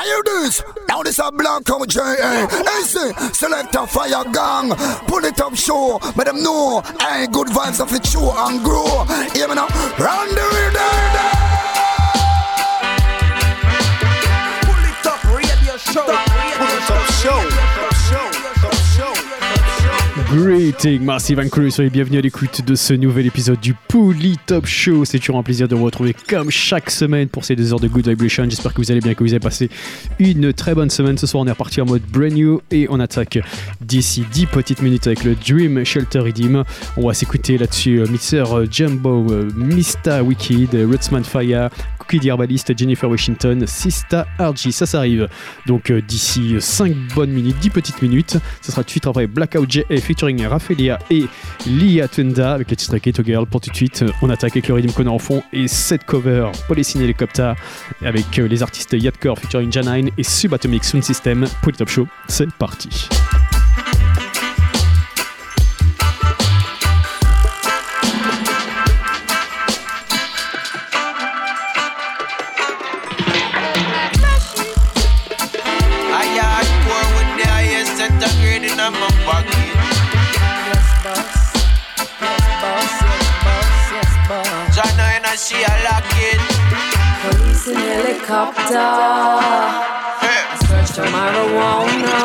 I hear this. Now this a black out J.A. Easy. Select a fire gang. Pull it up show. Let them know. Hey, good vibes of it show and grow. Hear me now. Run the rhythm. Pull it up, radio show. Pull it up, show. Greeting, Massive Crew, soyez bienvenus à l'écoute de ce nouvel épisode du Pouli Top Show. C'est toujours un plaisir de vous retrouver comme chaque semaine pour ces deux heures de Good Vibration. J'espère que vous allez bien, que vous avez passé une très bonne semaine. Ce soir, on est reparti en mode brand new et on attaque d'ici 10 petites minutes avec le Dream Shelter Redeem. On va s'écouter là-dessus euh, Mixer euh, Jumbo, euh, Mista Wicked, Rutsman Fire, Cookie Herbalist, Jennifer Washington, Sista RG. Ça, ça arrive donc d'ici 5 bonnes minutes, 10 petites minutes. Ce sera tout de suite après Blackout J featuring Raphaelia et Lia Tunda avec le titre Keto Girl. Pour tout de suite, on attaque avec le Rhythm qu'on en fond et cette cover Polycine Helicopter avec les artistes Yadcore featuring Janine et Subatomic Sound System. Pour le top show, c'est parti. She a lock it. Police in helicopter. Hey. I search for marijuana.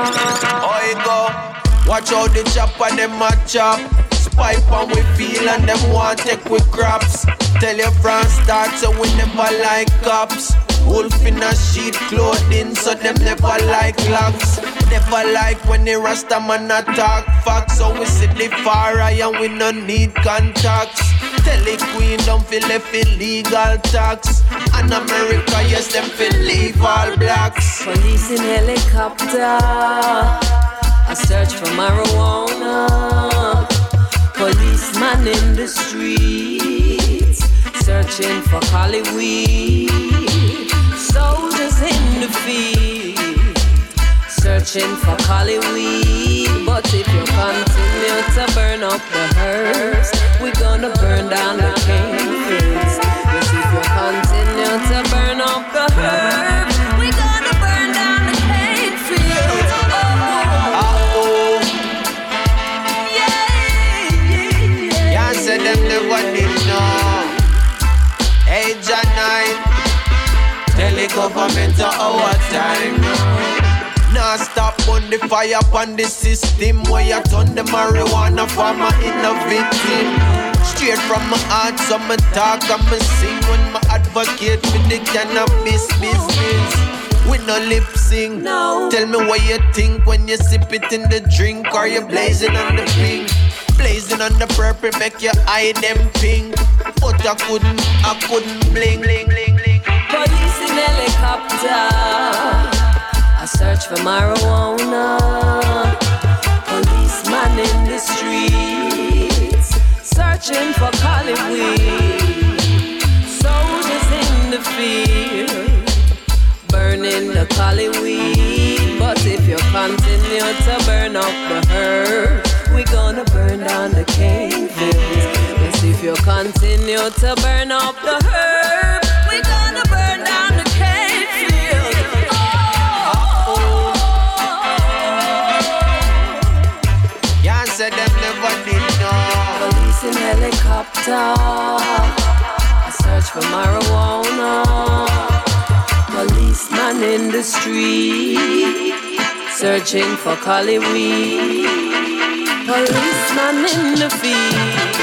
Oh, you go. Watch out the chopper, them a chop. Spy on we feel and them want take we crops. Tell your friends start so we never like cops. Wolf in a sheet clothing, so them never like locks. Never like when the Rasta man attack facts. So we sit the far eye and we no need contacts. Tell the queen don't feel left illegal tax. And America, yes, them feel leave all blacks. Police in helicopter. I search for marijuana. Policeman in the streets. Searching for Cali weed. Soldiers in the field. Searching for Cali weed. But if you continue to burn up the herbs, we're gonna burn down the cane fields. Yes, if you continue to burn up the herbs, government our time now. Now stop on the fire on the system where you turn the marijuana farmer in a victim. Straight from my heart, so me talk and me sing when my advocate for the cannabis business. We no lip sync. No. Tell me what you think when you sip it in the drink or you blazing on the pink. Blazing on the purple make your eye them pink. But I couldn't, I couldn't bling, bling, bling, in helicopter. I search for marijuana. Policeman in the streets. Searching for weed. Soldiers in the field. Burning the weed. But if you continue to burn up the herb, we gonna burn down the cane fields. Yes, if you continue to burn up the herb, I search for marijuana. Policeman in the street. Searching for Cali weed. Policeman in the field.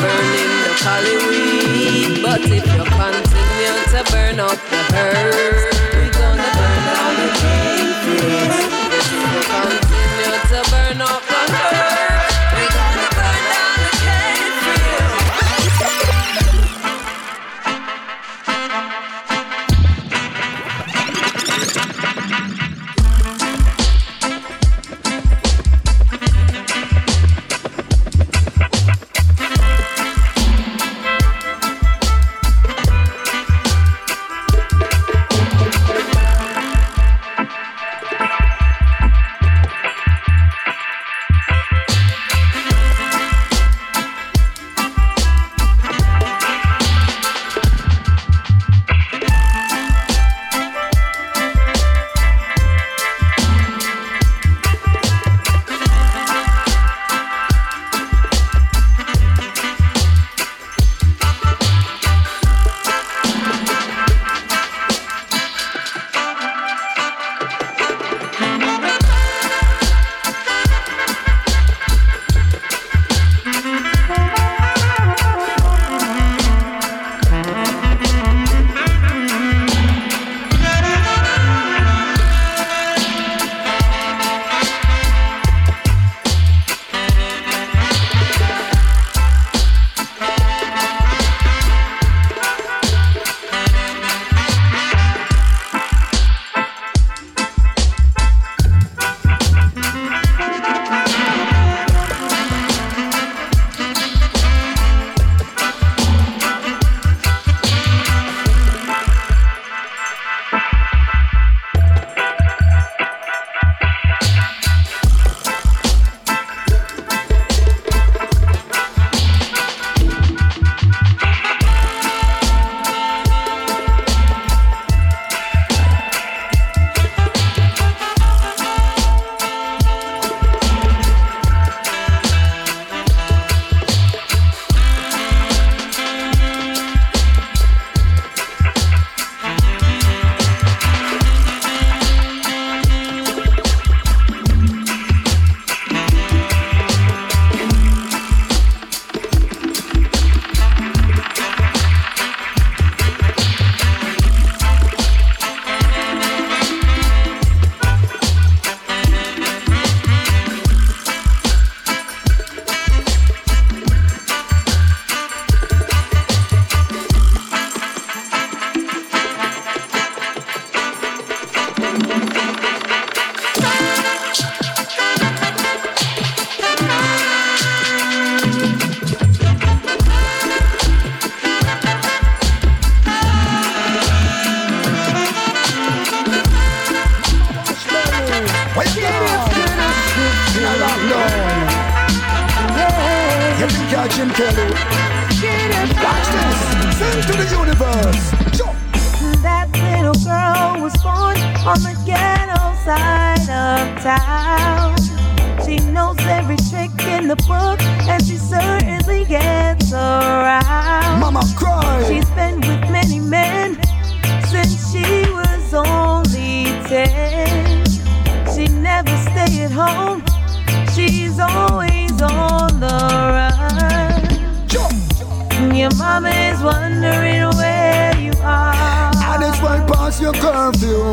Burning the Cali weed. But if you continue to burn up the herb, we gonna burn down the cane side of town. She knows every trick in the book, and she certainly gets around. Mama cry. She's been with many men since she was only ten. She never stay at home. She's always on the run. Jump. Your mama is wondering where you are. Right past your curfew.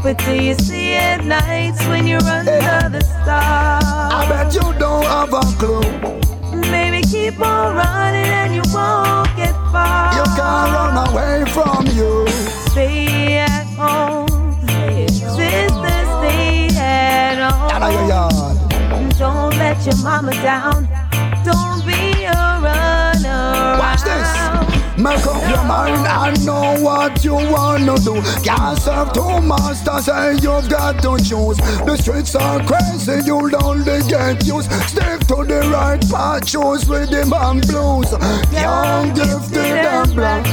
But do you see at nights when you're under the stars? I bet you don't have a clue. Maybe keep on running and you won't get far. You can't run away from you. Stay at home. Sister, stay at Out of your home. Don't let your mama down. Don't be Make up your mind and know what you wanna do. Can't serve two masters and you've got to choose. The streets are crazy, you'll only get used. Stick to the right path, choose rhythm and blues. Young, gifted and black.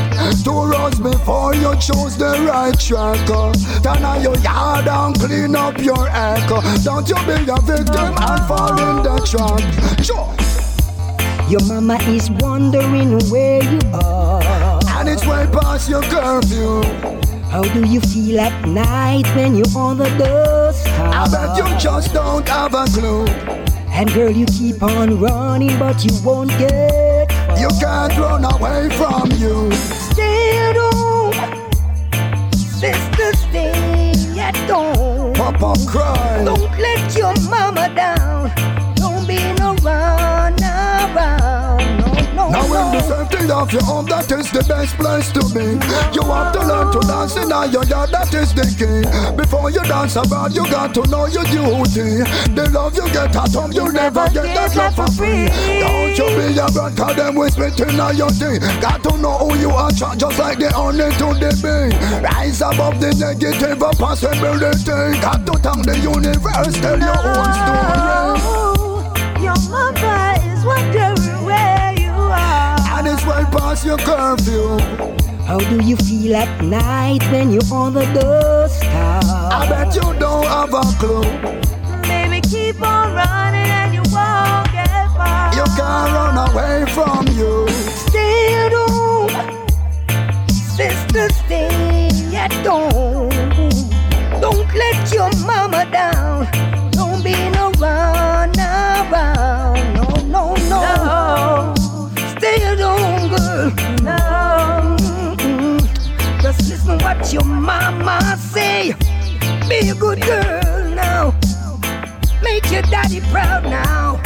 Two roads before you choose the right track. Turn on your yard and clean up your echo. Don't you be a victim and fall in the trap. Sure. Your mama is wondering where you are. And it's way past your curfew. How do you feel at night when you're on the dust? I bet you just don't have a clue. And girl, you keep on running, but you won't get far. You can't run away from you. Stay at home, sister, stay at home. Papa cry. Don't let your mama down. Don't be no run around. No, no, Now in the no. safety of your home, that is the best place to be. You have to learn to dance in your yard, that is the key. Before you dance about, you got to know your duty. The love you get at home, you never get that love for free. Don't you be a brat, cause them spit in your thing. Got to know who you are, just like the honey to the bee. Rise above the negative possibility. Got to thank the universe, tell your own story. No, your mama is wondering where you are. And it's way past your curfew. How do you feel at night when you're on the dust? I bet you don't have a clue. Maybe keep on running and you won't get far. You can't run away from you. Stay at home, sister, stay at home. Don't let your mama down. Don't be no run around. Girl. no. Mm-mm. Just listen what your mama say. Be a good girl now. Make your daddy proud now.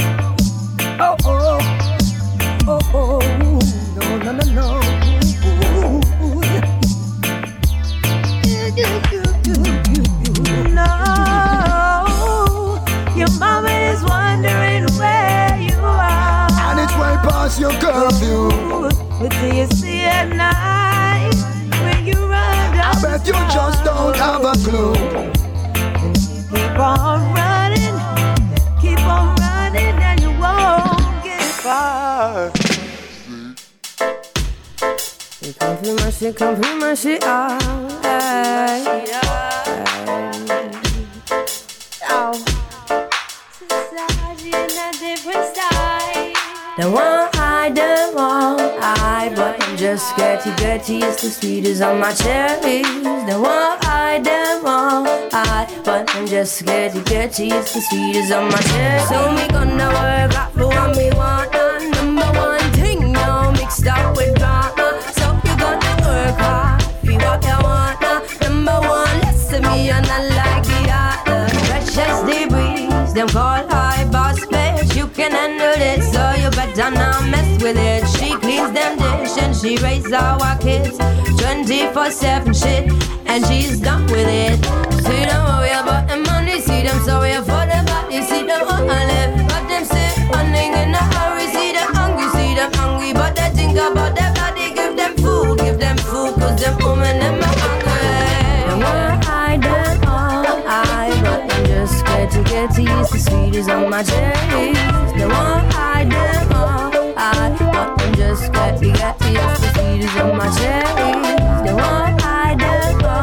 Oh oh, oh oh, no no no no. No, your mama is wondering where you are. And it's way past your curfew. What do you see at night when you run down I bet you just don't have a clue. Keep on running, keep on running, and you won't get far. Come through my shit, come through my shit, oh, alright. Oh. Society in a different side. The one just scared to get use the sweetest on my cherries. The one I, the one I, but I'm just scared to get use the sweetest on my cherries. So me gonna work out for what me want, and number one thing now mixed up with drama. So you gonna work hard for what you want. Number one, listen me and I like the other. The breeze, them call high boss bitch. You can handle it, so you better not mess with it. She cleans them dish and she raises our kids. 24 7 shit, and she's done with it. See them worry about the money, see them sorry for the body, see them want to live. But them say, running in a hurry, see them hungry, see them hungry. But they think about their body, give them food, give them food, cause them woman, them are hungry. The one I done all I, I'm just scared to get to use sweetest on my cherries. The one I done all I but them just get to yes, the sweetest of my cherries. They want I them go.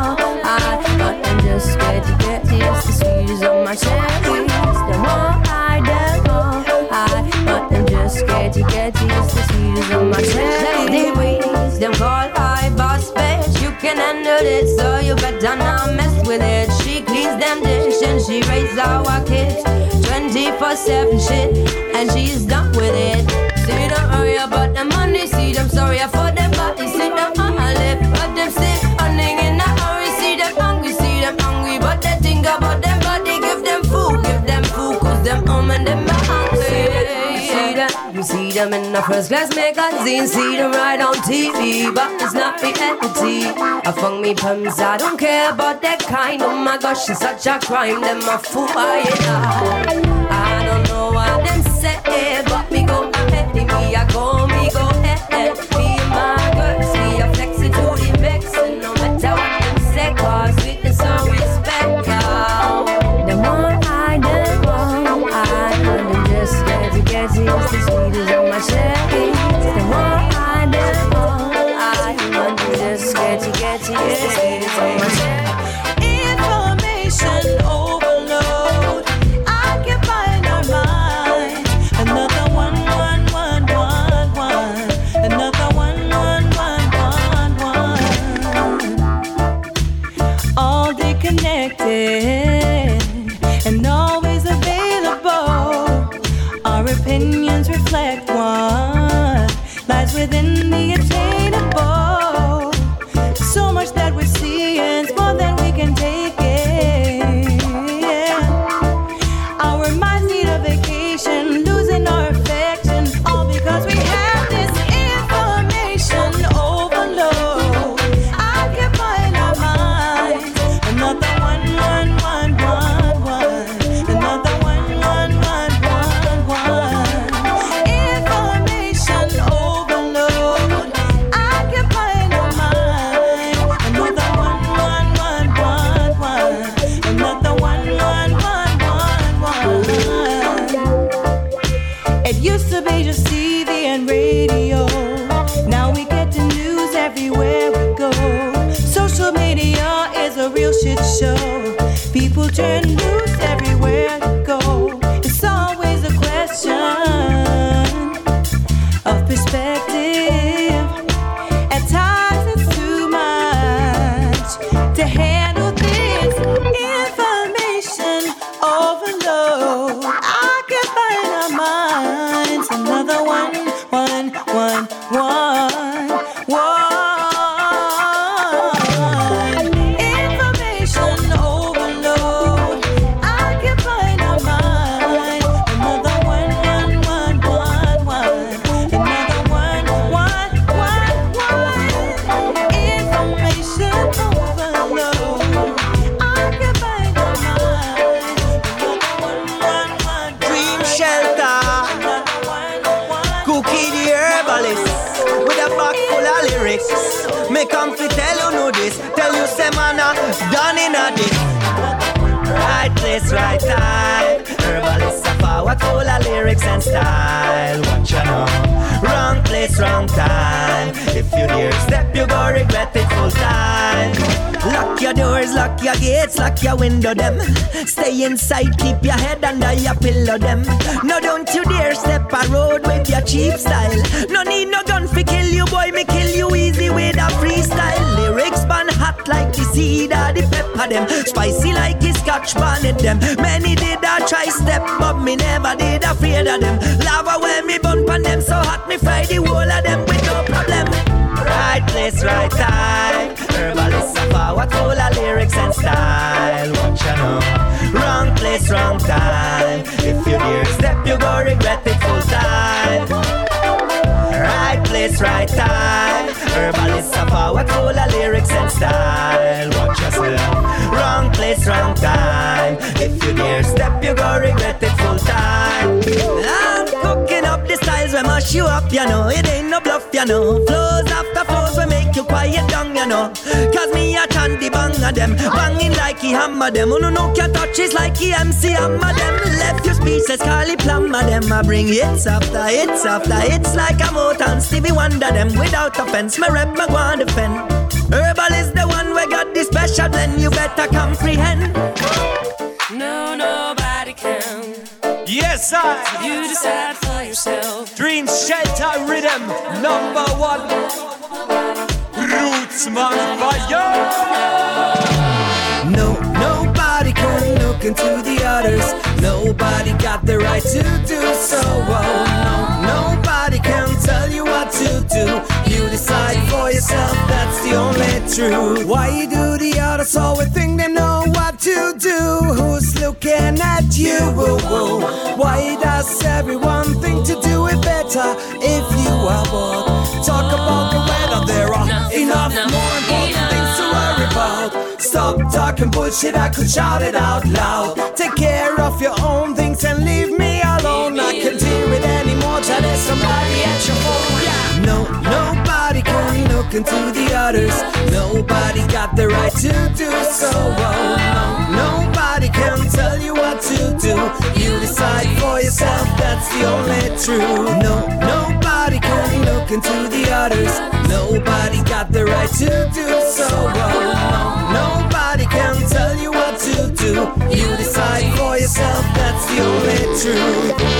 I but them just get to yes, the sweetest of my cherries. They want I them go. I but them just get to yes, the sweetest of my cherries. They them call I boss bitch. You can handle it, so you better not mess with it. She cleans them dish and she raises our kids. 24 7 shit, and she's done with it. See them hurry about the money, see them sorry for them body, see them on her lip, but them still running in a hurry. See them hungry, see them hungry, but they think about them body. Give them food, give them food, cause them home and them see them in the first class magazine, see them right on TV, but it's not reality. I found me pumps, I don't care about that kind. Oh my gosh, it's such a crime, them a fool, I, I don't know what them say, but me go ahead, me I go, them. Stay inside, keep your head under your pillow them. No, don't you dare step a road with your cheap style. No need no gun fi kill you, boy. Me kill you easy with a freestyle. Lyrics ban hot like the seed or the pepper them. Spicy like the scotch bonnet them. Many did a try step, but me never did afraid of them. Lava when me bun pan them so hot, me fry the whole of them with no problem. Right place, right time. Regret it full time. Right place, right time. Herbalist a power full of lyrics and style. Watch yourself. Wrong place, wrong time. If you dare step, you go regret it full time. Mash you up, you know. It ain't no enough, you know. Flows after flows will make you quiet down, you know. Cause me a chanty bang of them, banging like he hammer them. Who no can touch is like he MC hammer them. Left you speechless, Carly plumber them. I bring hits after hits after hits like a motor and Stevie Wonder them. Without offense, me rep my go on defend. Herbal is the one we got the special blend. You better comprehend. Yes, I. You decide for yourself. Dream Shelter Rhythm number one. Rootsman Fire. No, nobody can look into the others. Nobody got the right to do so. Oh, no, nobody can tell you what to do. You decide for yourself, that's the only truth. Why you do the others always think they know looking at you? Why does everyone think to do it better if you are bored? Talk about the weather, there are enough more important things to worry about. Stop talking bullshit, I could shout it out loud. Take care of your own things and leave me alone. I can't deal with any more till there's somebody at your phone. No, nobody can look into the others. Nobody got the right to do so. Oh, no, nobody can tell you what to do. You decide for yourself, that's the only truth. No, nobody can look into the others. Nobody got the right to do so. Oh, no, nobody can tell you what to do. You decide for yourself, that's the only truth.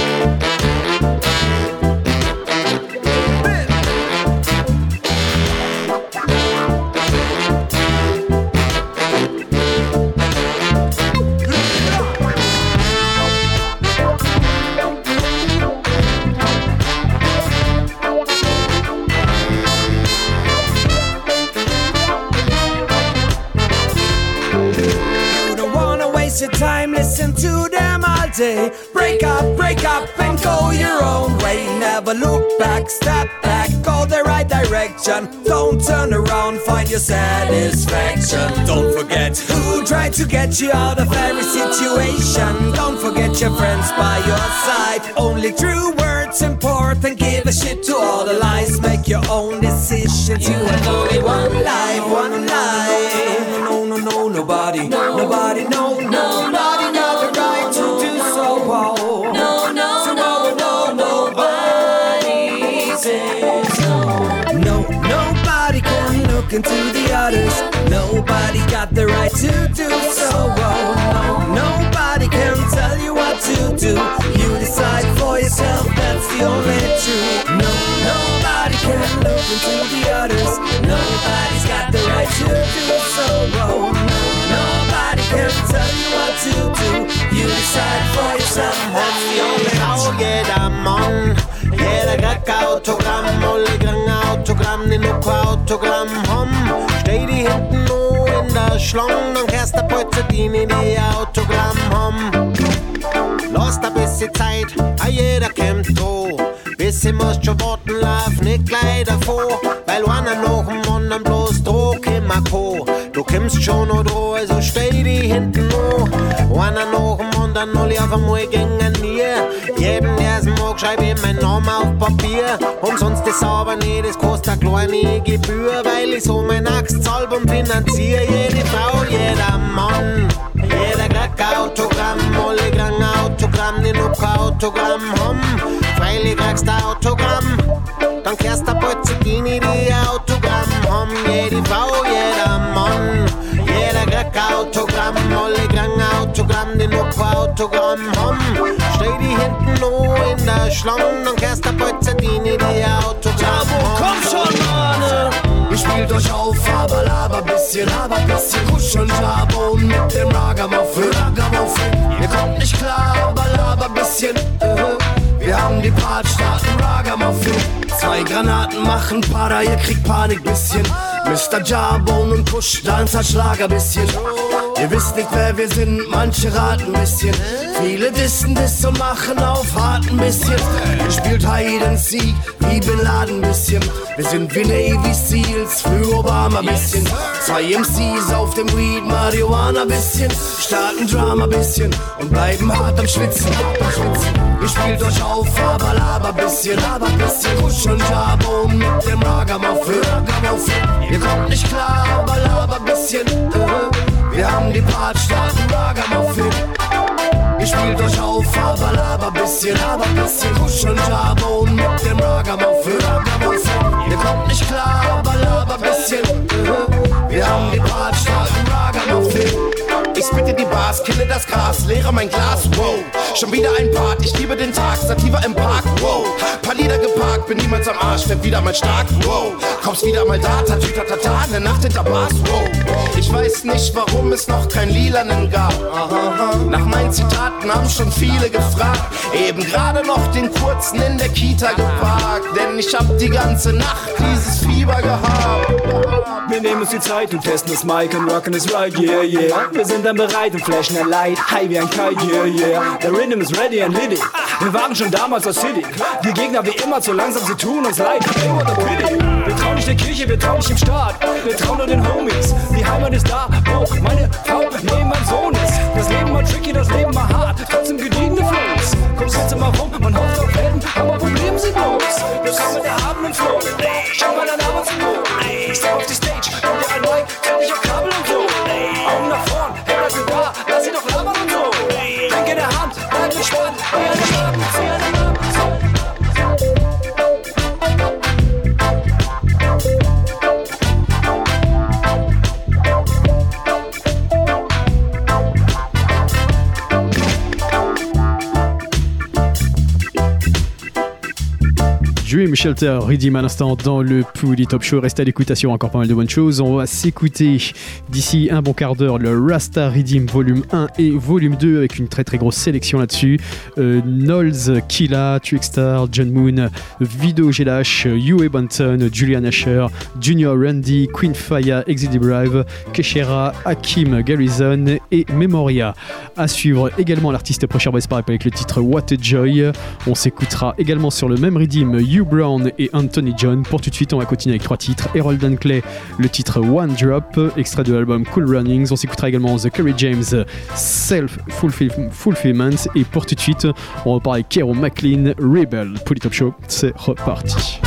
Satisfaction. Don't forget who tried to get you out of every situation. Don't forget your friends by your side. Only true words important. Give a shit to all the lies. Make your own decisions. You have only one life, one life. Got the right to do so. Oh, no, nobody can tell you what to do. You decide for yourself, that's the only truth. No, nobody can look into the others. Nobody's got the right to do so. Oh, no, nobody can tell you what to do. You decide for yourself, that's the only truth. jeder Mann, jeder kriegt ein Autogramm, alle kriegen ein Autogramm, die noch kein Autogramm haben. Steh die hinten kannst du Polzer, die nicht ein Autogramm haben. Lass ein bisschen Zeit, a jeder kommt da. Bisschen musst schon warten, lauf nicht gleich davor, weil einer noch dem anderen bloß Druck immer kann. Du kommst schon noch da, also steh die hinten noch. Einer noch dem anderen, alle auf einmal gegen mir. Jedem, der es mag, schreib ich meinen Namen auf Papier. Umsonst ist aber nicht, es kostet eine kleine Gebühr, weil ich so mein Axtalbum finanziere. Jede Frau, jeder Mann, jeder kriegt Autogramm, alle kriegen Autogramm, die noch kein Autogramm haben. Freilich kriegst du Autogramm, dann kehrst du bald zu denen, die ein Autogramm haben. Jede Frau, jeder Mann, jeder kriegt ein Autogramm, alle kriegen ein Autogramm, die noch kein Autogramm haben. Steh die hinten noch in der Schlange, dann kehrst du bald zu denen, die ein Autogramm haben. Komm schon, Mann! Spielt euch auf, aber laber bisschen, aber bisschen kuscheln, Jabo mit dem Ragamuffin, Ragamuffin. Ihr kommt nicht klar, aber laber bisschen, äh. Wir haben die Partstarten, Ragamuffin. Zwei Granaten machen Para, ihr kriegt Panik bisschen. Mr. Jabon und Kusch, Dancer, Schlager bisschen. Ihr wisst nicht, wer wir sind, manche raten bisschen. Viele dissen das und machen auf hart ein bisschen. Ihr spielt Hide and Seek, wie Bin Laden ein bisschen. Wir sind wie Navy Seals, für Obama bisschen. Zwei MCs auf dem Weed, Marihuana bisschen. Starten Drama bisschen und bleiben hart am Schwitzen. Ihr spielt euch auf, aber laber bisschen, laber bisschen. Kusch und Jabo mit dem Ragamuffin. Ihr kommt nicht klar, aber laber bisschen. Äh. Wir haben die Part, starten Ragamuffin. Ihr spielt euch auf, aber laber bisschen, laber bisschen. Kusch und Jabo mit dem Ragamuffin. Ihr kommt nicht klar, aber laber bisschen. Wir haben die Part, starten Ragamuffin. Ich spitte die Bars, kille das Gras, leere mein Glas, wow. Schon wieder ein Part, ich liebe den Tag, Sativa im Park, wow. Paar Lieder geparkt, bin niemals am Arsch, werd wieder mal stark, wow. Kommst wieder mal da, tatütatata, ne Nacht hinter Bars, wow. Ich weiß nicht, warum es noch kein Lilanen gab. Nach meinen Zitaten haben schon viele gefragt. Eben gerade noch den kurzen in der Kita geparkt, denn ich hab die ganze Nacht dieses Fieber gehabt. Wir nehmen uns die Zeit und testen das Mic und rocken es right, yeah, yeah. Wir sind dann bereit und flashen ein Light, high wie ein Kite, yeah, yeah. Der Rhythm ist ready and litty. Wir waren schon damals aus City. Die Gegner wie immer zu langsam, sie tun uns leid. Hey. Wir trauen nicht der Kirche, wir trauen nicht im Staat. Wir trauen nur den Homies. Die Heimat ist da, wo meine Frau neben mein Sohn ist. Das Leben war tricky, das Leben war hart. Trotzdem gediegene Flows. Komm, sitze mal rum, man hofft auf Helden, aber Probleme sind los. Wir kommen mit der Abend und Flow. Schau mal dein Arbeit zum Mond. Step auf die Stage, nimm dir ein Mic, Dream Shelter, Redeem à l'instant dans le Pouli Top Show. Restez à l'écoutation, encore pas mal de bonnes choses. On va s'écouter d'ici un bon quart d'heure le Rasta Redeem volume 1 et volume 2 avec une très très grosse sélection là-dessus. Euh, Knowles, Killa, Trickstar, John Moon, Vido Gelash, Yue Banton, Julian Asher, Junior Randy, Queen Faya, Exit Drive, Keshera, Hakim Garrison et Memoria. À suivre également l'artiste Pressure Pipe avec le titre What a Joy. On s'écoutera également sur le même Redeem Hugh Brown et Anthony John. Pour tout de suite, on va continuer avec trois titres. Harold Clay, le titre One Drop, extrait de l'album Cool Runnings. On s'écoutera également The Curry James Self Fulfill- Fulfillment. Et pour tout de suite, on repart avec Kero McLean, Rebel. Pour les Top Show, c'est reparti.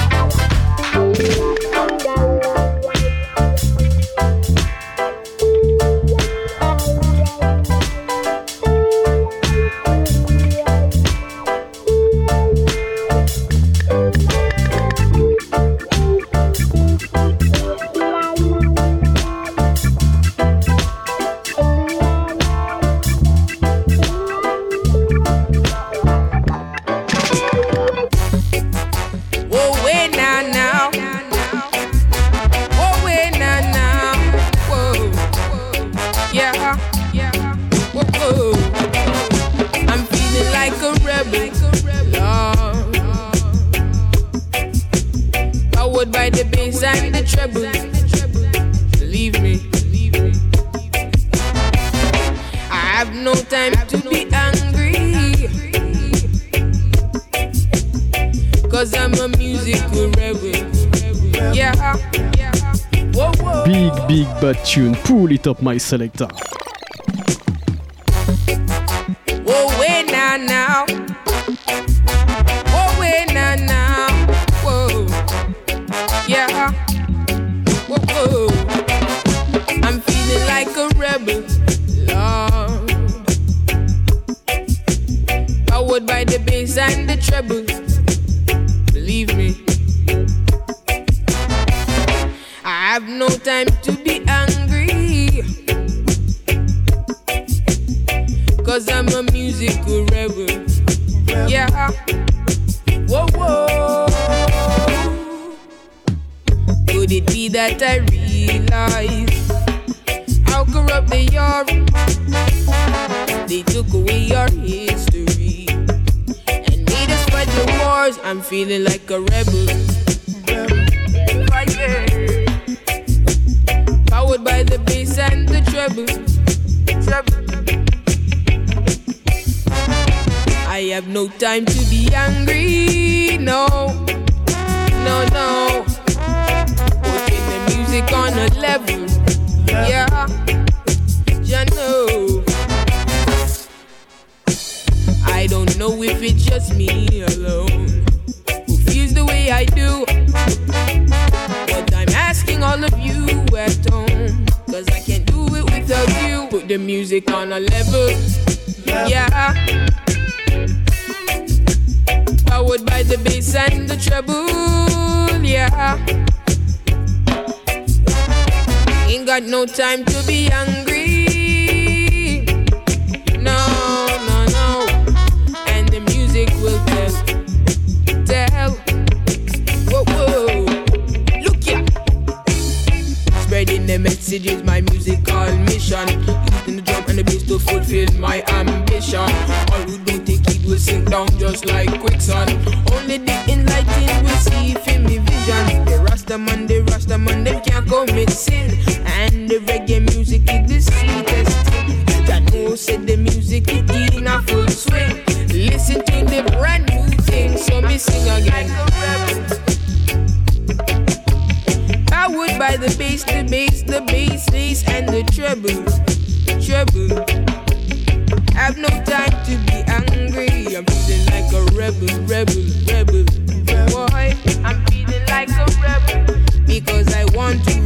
Believe me. I have no time to be angry. Cause I'm a musical rebel. Yeah. Big, big bad tune. Pour les Top My Selector. Powered by the bass and the treble. Believe me. I have no time to be angry. Cause I'm a musical rebel. Yeah. Whoa, whoa. Could it be that I realize how corrupt they are? They took away your history the wars. I'm feeling like a rebel. Powered by the bass and the treble. I have no time to be angry, no, no, no. Putting the music on a level, yeah, you know. Know if it's just me alone who feels the way I do. But I'm asking all of you at home, cause I can't do it without you. Put the music on a level, yeah. Powered by the bass and the treble, yeah. Ain't got no time to be angry. The message is my musical mission. Using the drum and the bass to fulfill my ambition. All who don't take it will sink down just like quicksand. Only the enlightened will see if in me vision. The Rasta man, the Rasta man, them can't commit sin. And the reggae music is the sweetest thing. That know said the music is in a full swing. Listen to the brand new thing, so me sing again. By the bass, the bass, the bass, bass, and the treble, treble. I have no time to be angry. I'm feeling like a rebel, rebel, rebel. Boy, I'm feeling like a rebel because I want to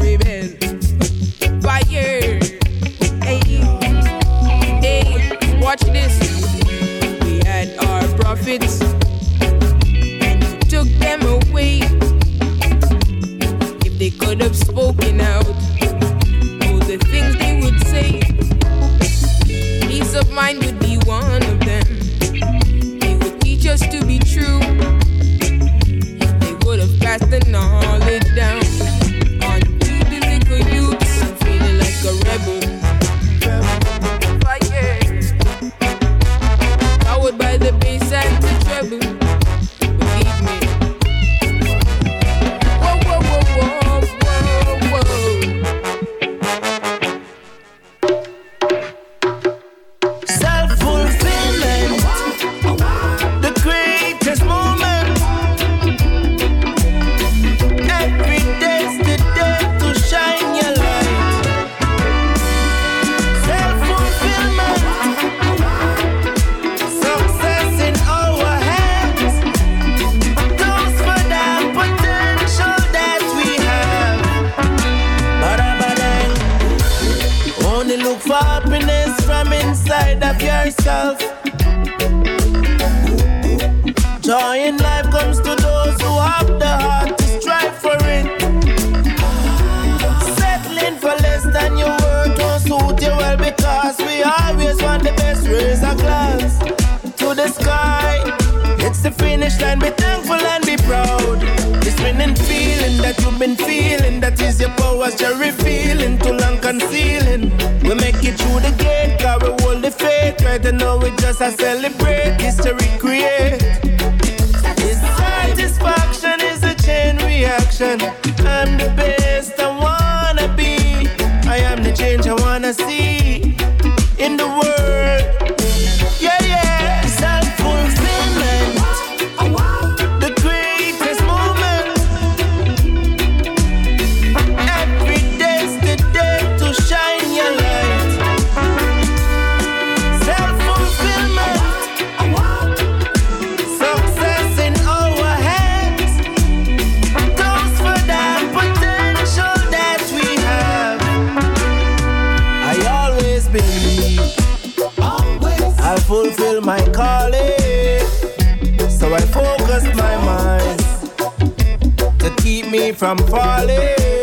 the finish line, be thankful and be proud. This winning feeling that you've been feeling, that is your powers you're revealing, too long concealing. We make it through the gate, cause we hold the faith. Right now we just a celebrate, history create. This satisfaction is a chain reaction. From falling.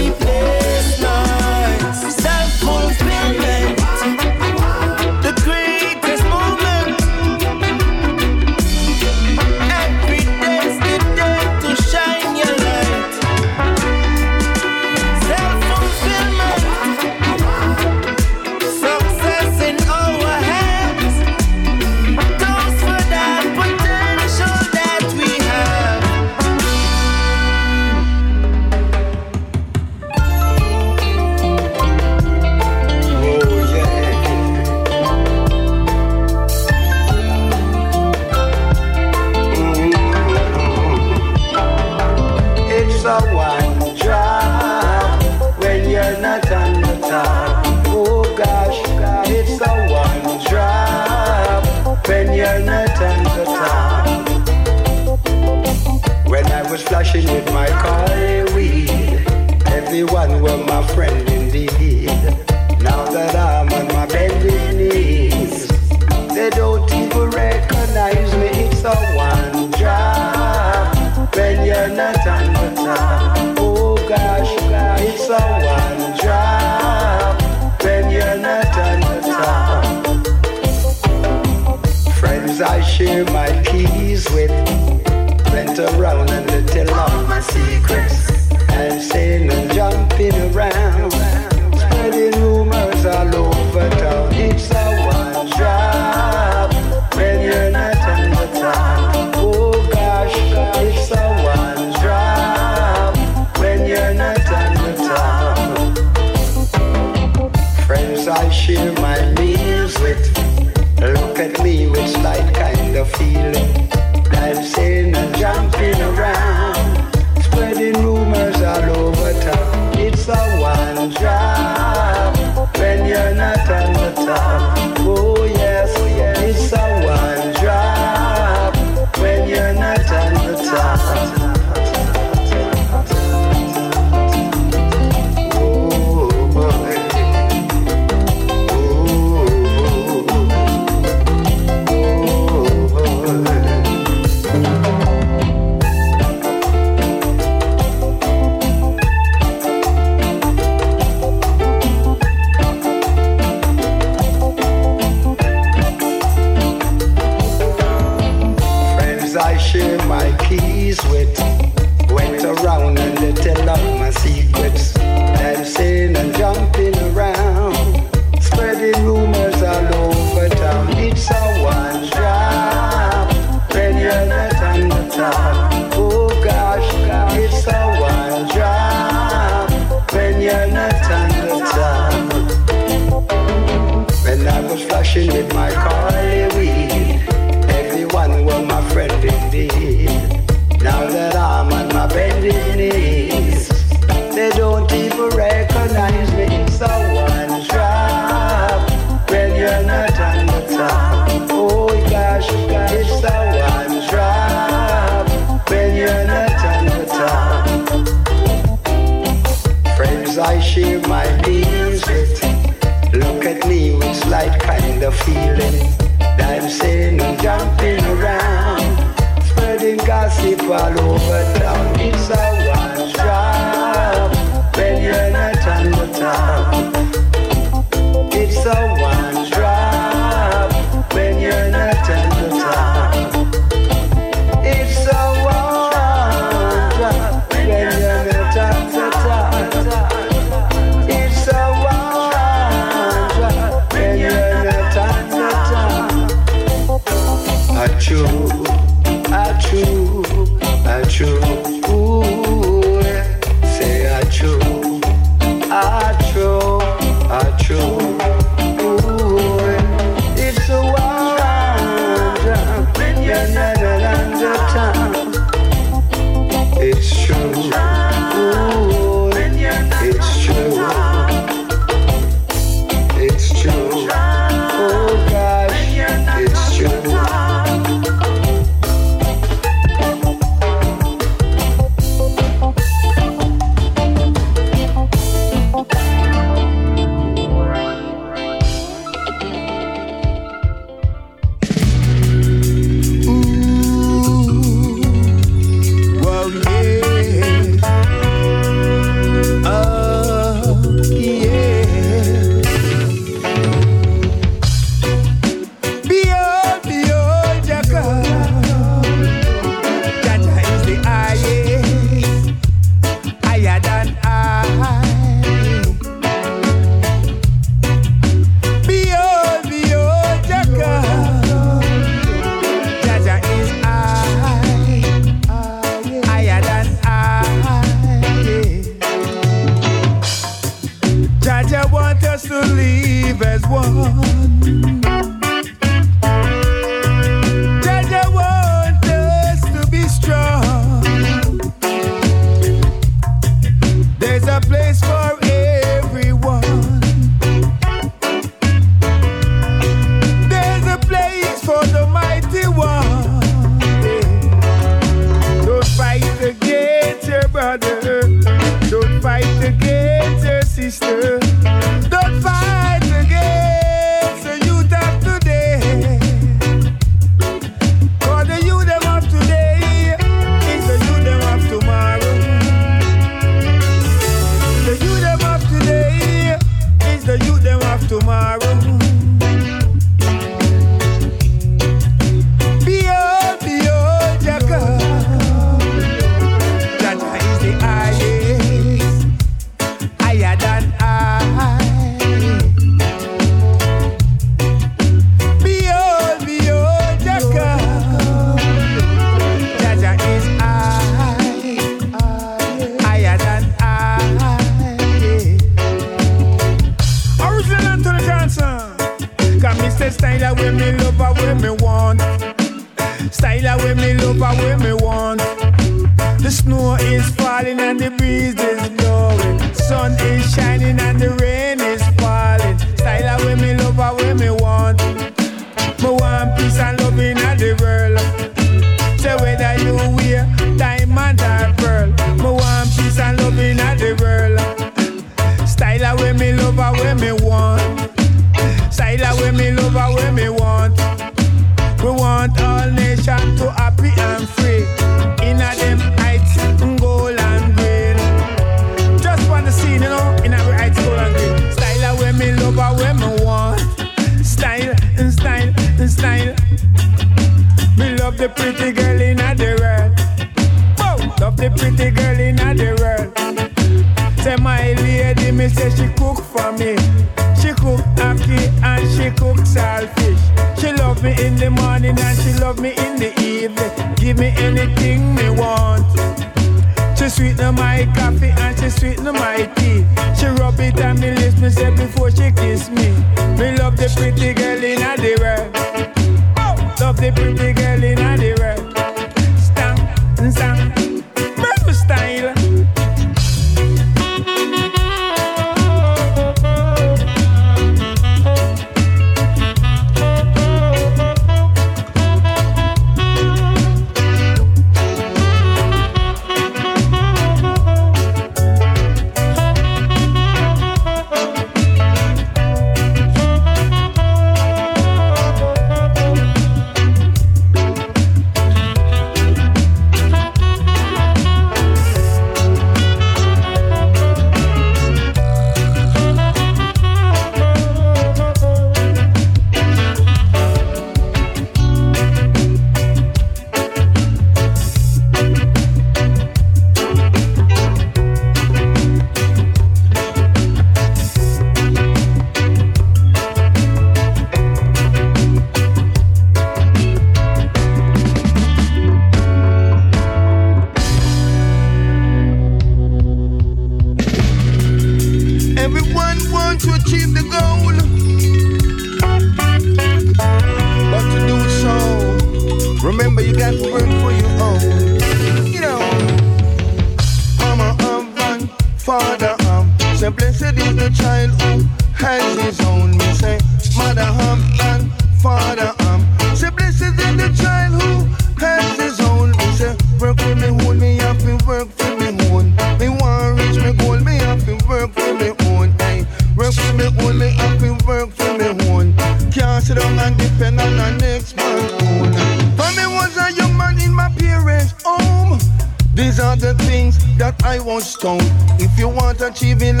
You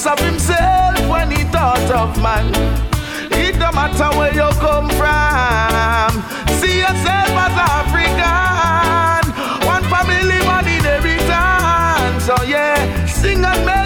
lightness of himself when he thought of man. It don't matter where you come from. See yourself as African. One family, one inheritance. So yeah, sing and make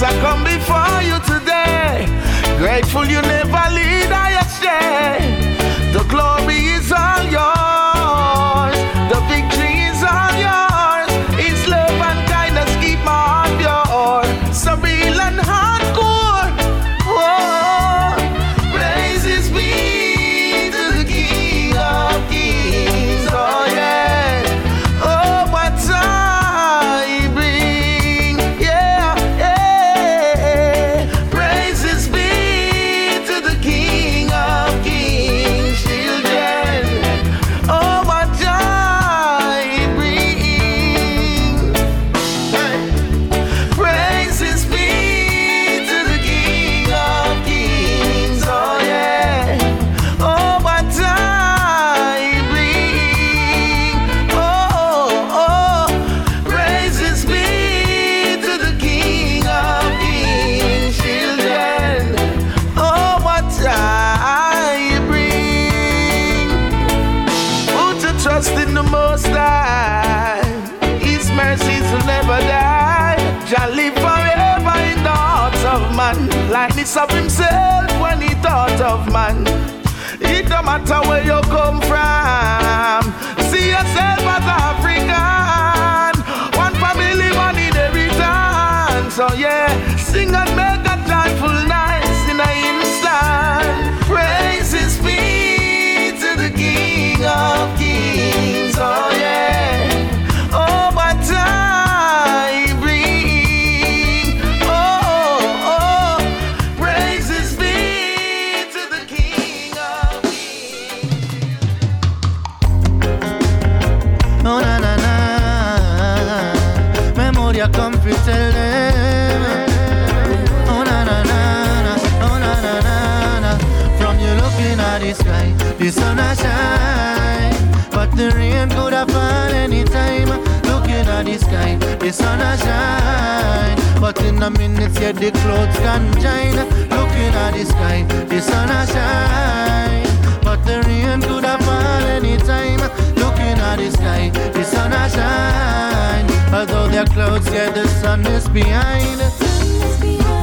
As I come before you today, grateful you never lead I astray. The sun a shine, but in a minute yet the clouds can join. Looking at the sky, the sun a shine, but the rain could have fallen anytime. Looking at the sky, the sun a shine. Although there are clouds, yeah, the sun is behind.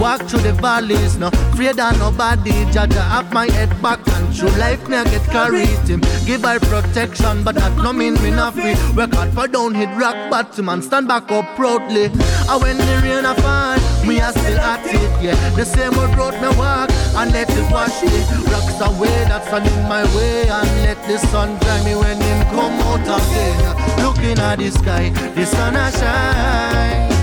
Walk through the valleys, no afraid of nobody. Jah Jah have my head back and through life me I get carried him. Give her protection, but that no mean me not free. Work hard for down hit rock bottom and stand back up proudly. And when the rain a fall, me a still at it, yeah. The same old road me walk and let it wash me. Rocks away that sun in my way and let the sun dry me when him come out again. Looking at the sky, the sun a shine.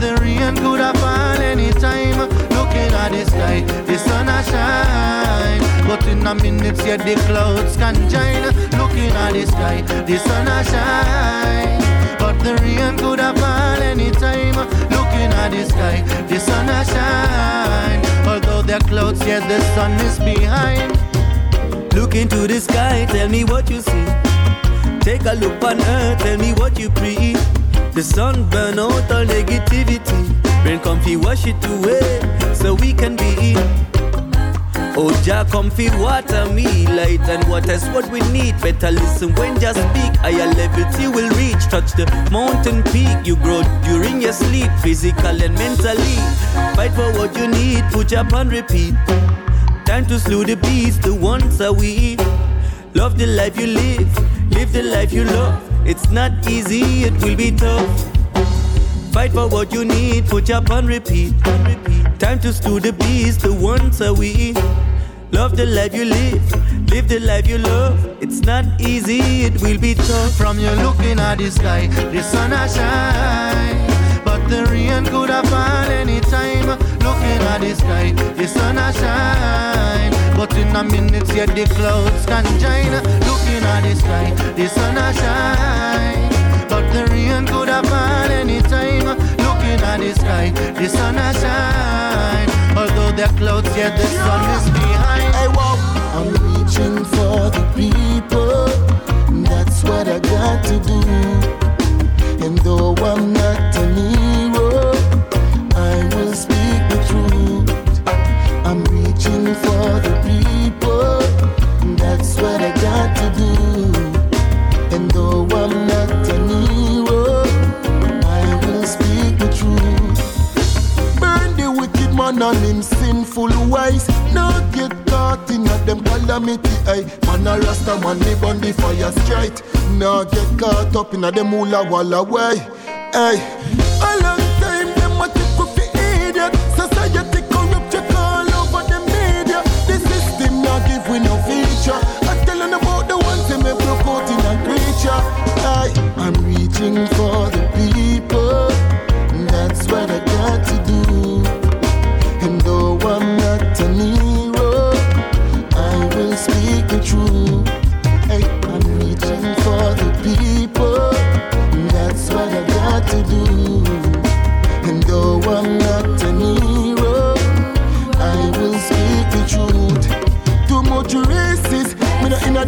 The rain could have fallen anytime. Looking at the sky, the sun a shine. But in a minute, yeah, the clouds can join. Looking at the sky, the sun a shine. But the rain could have fallen anytime. Looking at the sky, the sun a shine. Although there are clouds, yeah, the sun is behind. Look into the sky, tell me what you see. Take a look on earth, tell me what you breathe. The sun burn out all negativity. Rain comfy, wash it away, so we can be. in. Oh, Jah comfy, water me. Light and water's what we need. Better listen when Jah speak. Higher you will reach. Touch the mountain peak. You grow during your sleep, physical and mentally. Fight for what you need, put up on repeat. Time to slew the beast, the ones are we. Love the life you live, live the life you love. It's not easy, it will be tough. Fight for what you need, put up on repeat. Time to slew the beast, the ones are we. Love the life you live, live the life you love. It's not easy, it will be tough. From you looking at the sky, the sun a shine, but the rain could have fall anytime. Looking at the sky, the sun a shine, but in a minute, yeah, the clouds can join. Looking at the sky, the sun a shine, but the rain could have fall anytime. Looking at the sky, the sun a shine, although the clouds, yeah, the sun is behind. Hey, whoa. I'm reaching for the people. That's what I got to do. And though I'm not a hero, I will speak the truth. I'm reaching for the people. Man and him sinful ways. Not get caught in a them calamity. Ay, man a rasta man live on the fire straight. Not get caught up in a them hula walla way. Ay, a long time them a take off the idiot. Society corrupt you all over the media. The system not give we no feature. I telling about the ones them me broke out in a creature. Ay, I'm reaching for the people. That's what I got to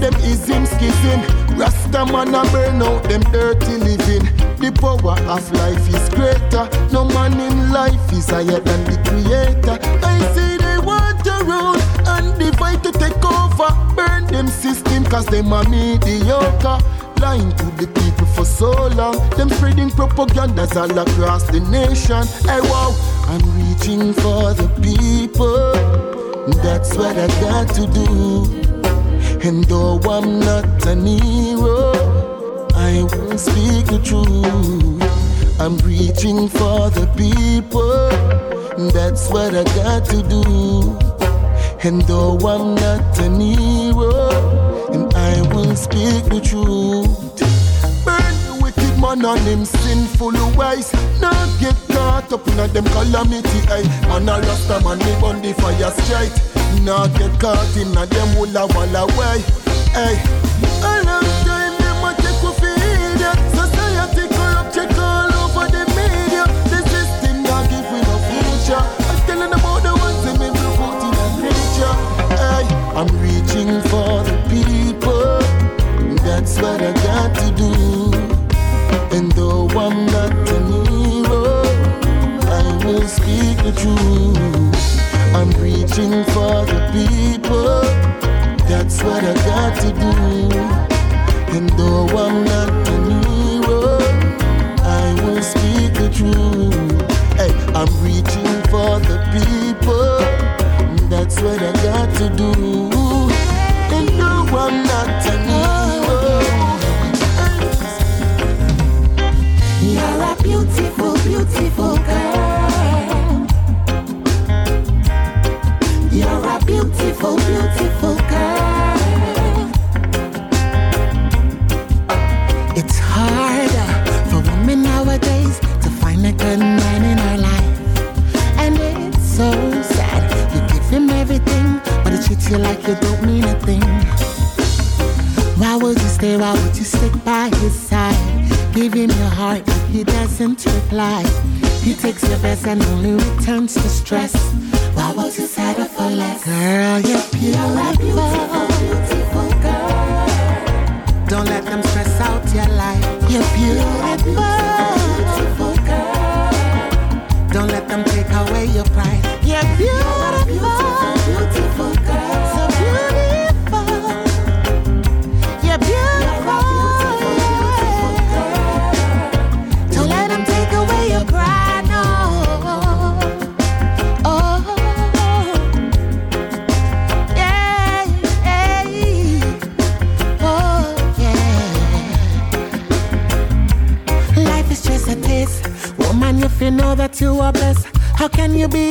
them ism skissing. Rasta man a burn out them dirty living. The power of life is greater. No man in life is higher than the creator. I see they want to rule and divide to take over. Burn them system cause them a mediocre. Lying to the people for so long. Them spreading propagandas all across the nation. Hey wow, I'm reaching for the people. That's what I got to do. And though I'm not an hero, I will speak the truth. I'm reaching for the people. That's what I got to do. And though I'm not an hero, and I will speak the truth. Burn the wicked man on him sinful ways. Not get caught up in a them calamity. Ay, man a rasta man live on the fire straight. Not get caught in a them walla walla way. Hey, a long time them a take off idiot. Society corrupt check all over the media. The system not give we no future. I'm telling about the ones that make me put in a nature. Hey, I'm reaching for the people. That's what I the truth. I'm reaching for the people. That's what I got to do. And though I'm not a hero, I will speak the truth. Hey, I'm reaching doesn't reply. He takes your best and only returns the stress. Why would you settle for less? Girl, you're beautiful. beautiful girl. Don't let them stress out your life. You're. Beautiful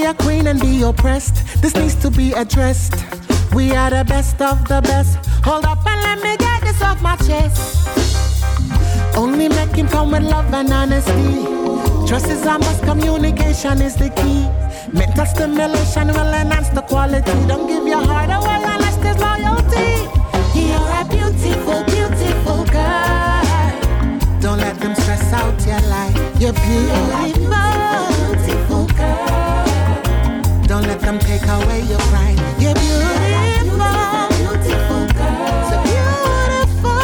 be a queen and be oppressed? This needs to be addressed. We are the best of the best. Hold up and let me get this off my chest. Only make him come with love and honesty. Trust is a must, communication is the key. Mental stimulation will enhance the quality. Don't give your heart away unless there's loyalty. You're a beautiful, beautiful girl. Don't let them stress out your life. You're beautiful them take away your pride. You're beautiful, beautiful girl. So beautiful.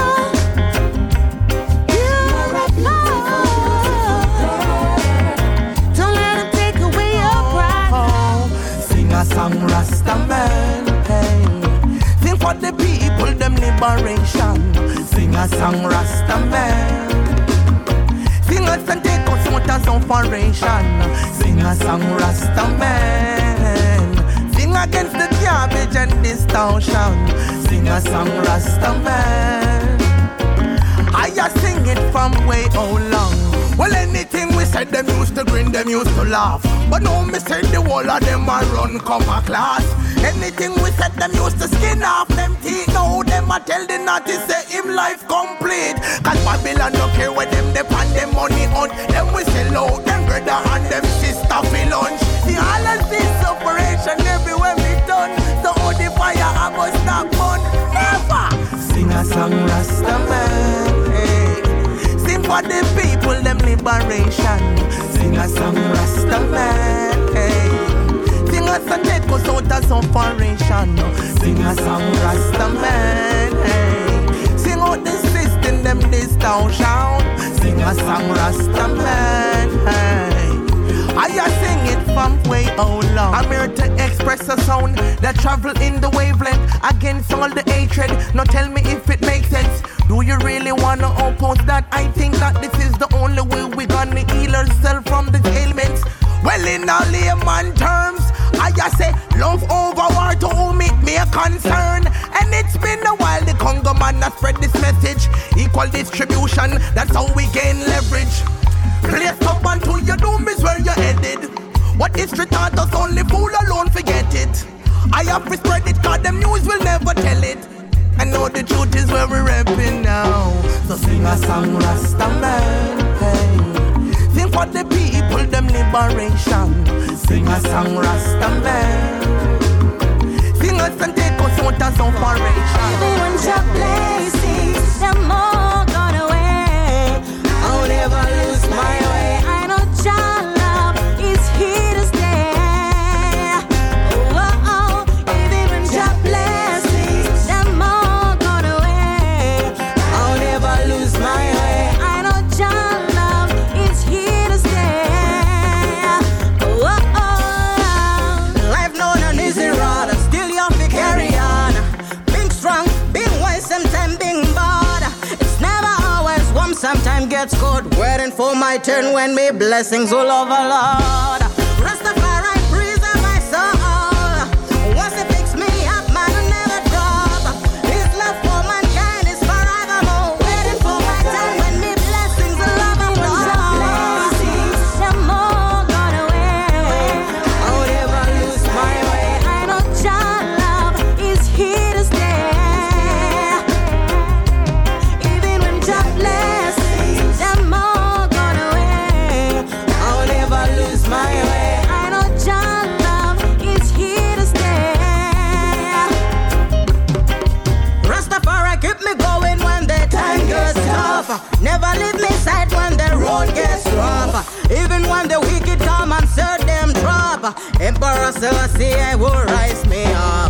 Don't let them take away your pride. Sing a song, Rasta man. Hey. Think for the people, them liberation. Sing a song, Rasta man. Sing us and take us out of operation. Sing a song, Rasta and distortion. Sing a song, Rasta man. I just sing it from way how long. Well, anything we said, them used to grin, them used to laugh. But now me say the whole of them a run come a class. Anything we said, them used to skin off them teeth. Now them a tell the naughty say him life complete. Cause Babylon don't care where them depend them money on. Them we sell out them brother and them sister for lunch. The all of this operation everywhere done. So all the fire I must stop burn. Never sing a song Rasta man. Hey. Sing for the people, them liberation. Sing a song Rasta man. Hey. Sing us and take us out of operation. Sing a song Rasta man. Hey. Sing out the system, them distortion. Sing a song Rasta man. Hey. I a sing it from way how long. I'm here to express a sound that travel in the wavelength against all the hatred. Now tell me if it makes sense. Do you really wanna oppose that? I think that this is the only way we gonna heal ourselves from the ailments. Well, in all layman terms, I just say love over war to whom it may concern. And it's been a while the Congo man has spread this message. Equal distribution, that's how we gain leverage. Place up until your doom is where you're headed. What history taught us only fool alone forget it. I have to spread it cause them news will never tell it. I know the truth is where we're rapping now. So sing a song, Rasta man. Hey. Sing for the people, them liberation. Sing a song, Rasta man. Sing us and take us out of operation. Everyone's a blessing, them all for my turn when me blessings will overload. When the wicked come and serve them drop. Emperor Selassie will rise me up.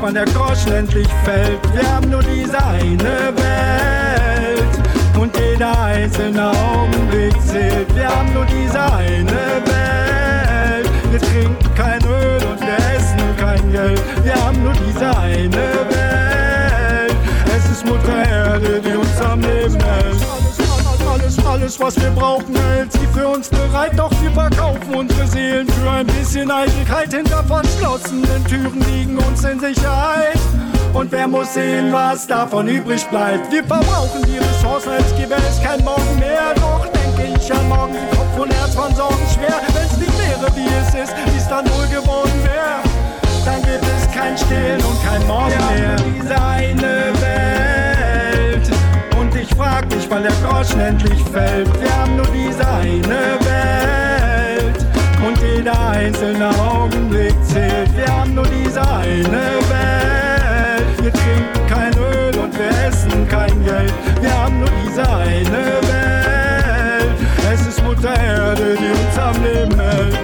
Wann der Groschen endlich fällt. Wir haben nur diese eine Welt und jeder einzelne Augenblick zählt. Wir haben nur diese eine Welt. Wir trinken kein Öl und wir essen kein Geld. Wir haben nur diese eine Welt. Es ist Mutter Erde, die uns am Leben hält. Alles, alles, was wir brauchen, hält sie für uns bereit. Doch wir verkaufen unsere Seelen für ein bisschen Eitelkeit. Hinter verschlossenen Türen liegen uns in Sicherheit. Und wer muss sehen, was davon übrig bleibt? Wir verbrauchen die Ressourcen, als gäbe es kein Morgen mehr. Doch denke ich an morgen, Kopf und Herz von Sorgen schwer. Wenn's nicht wäre, wie es ist, wie's dann wohl geworden wäre. Dann gibt es kein Stillen und kein Morgen mehr. Diese eine Welt. Frag mich, wann der Groschen endlich fällt. Wir haben nur diese eine Welt. Und jeder einzelne Augenblick zählt. Wir haben nur diese eine Welt. Wir trinken kein Öl und wir essen kein Geld. Wir haben nur diese eine Welt. Es ist Mutter Erde, die uns am Leben hält.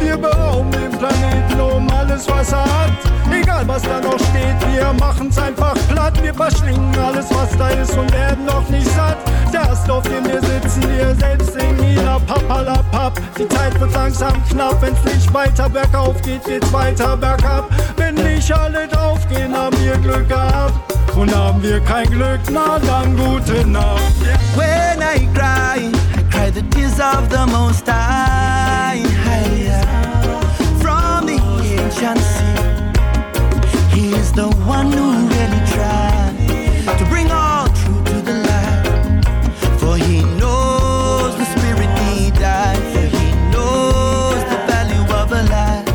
Wir berauben den Planeten um alles, was er hat. Egal was da noch steht, wir machen's einfach platt. Wir verschlingen alles, was da ist und werden noch nicht satt. Der Ast, auf dem wir sitzen, wir selbst singen Ina Papalapap. Die Zeit wird langsam knapp, wenn's nicht weiter bergauf geht, geht's weiter bergab. Wenn nicht alle draufgehen, haben wir Glück gehabt. Und haben wir kein Glück, na dann gute Nacht. When I cry, I cry the tears of the most high. The ancient sea, He is the one who really tried to bring all truth to the light. For He knows the spirit need die. For He knows the value of a life.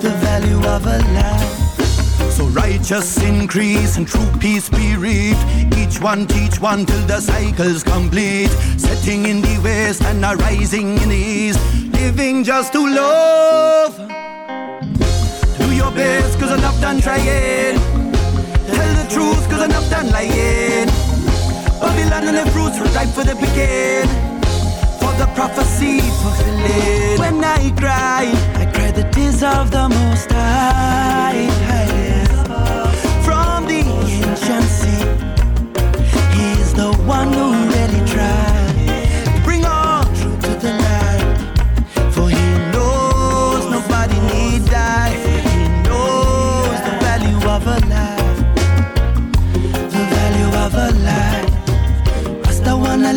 The value of a life. So righteous increase and true peace be reaped. Each one teach one till the cycle's complete. Setting in the west and arising in the east. Living just to love. Your best, cause enough done trying. Tell the truth, cause enough done lying. Babylon and the fruits are ripe for the picking. For the prophecy fulfilling. When I cry, I cry the tears of the most high. From the ancient sea, He is the one who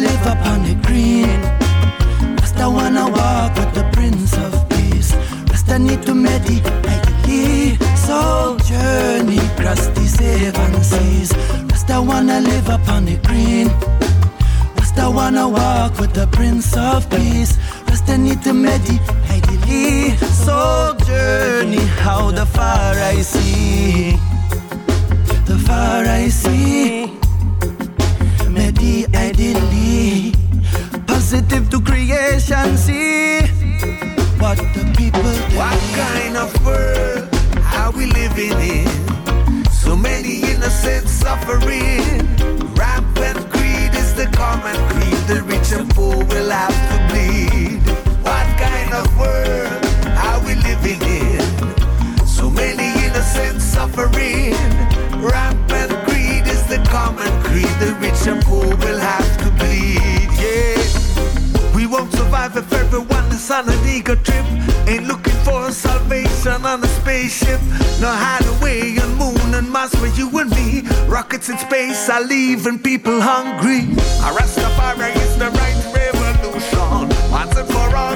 Live upon the green. Rasta wanna walk with the Prince of Peace. Rasta need to meditate. Soul journey across the seven seas. Rasta wanna live upon the green. Rasta wanna walk with the Prince of Peace. Rasta need to meditate. Soul journey, how the far I see. The far I see. Meditately. Positive to creation, see. What the people do. What kind of world are we living in? So many innocent suffering. Rampant greed is the common creed. The rich and poor will have to on an ego trip. Ain't looking for salvation on a spaceship. No hideaway on moon and Mars for you and me. Rockets in space are leaving people hungry. A Rastafari is the right revolution. Once and for all,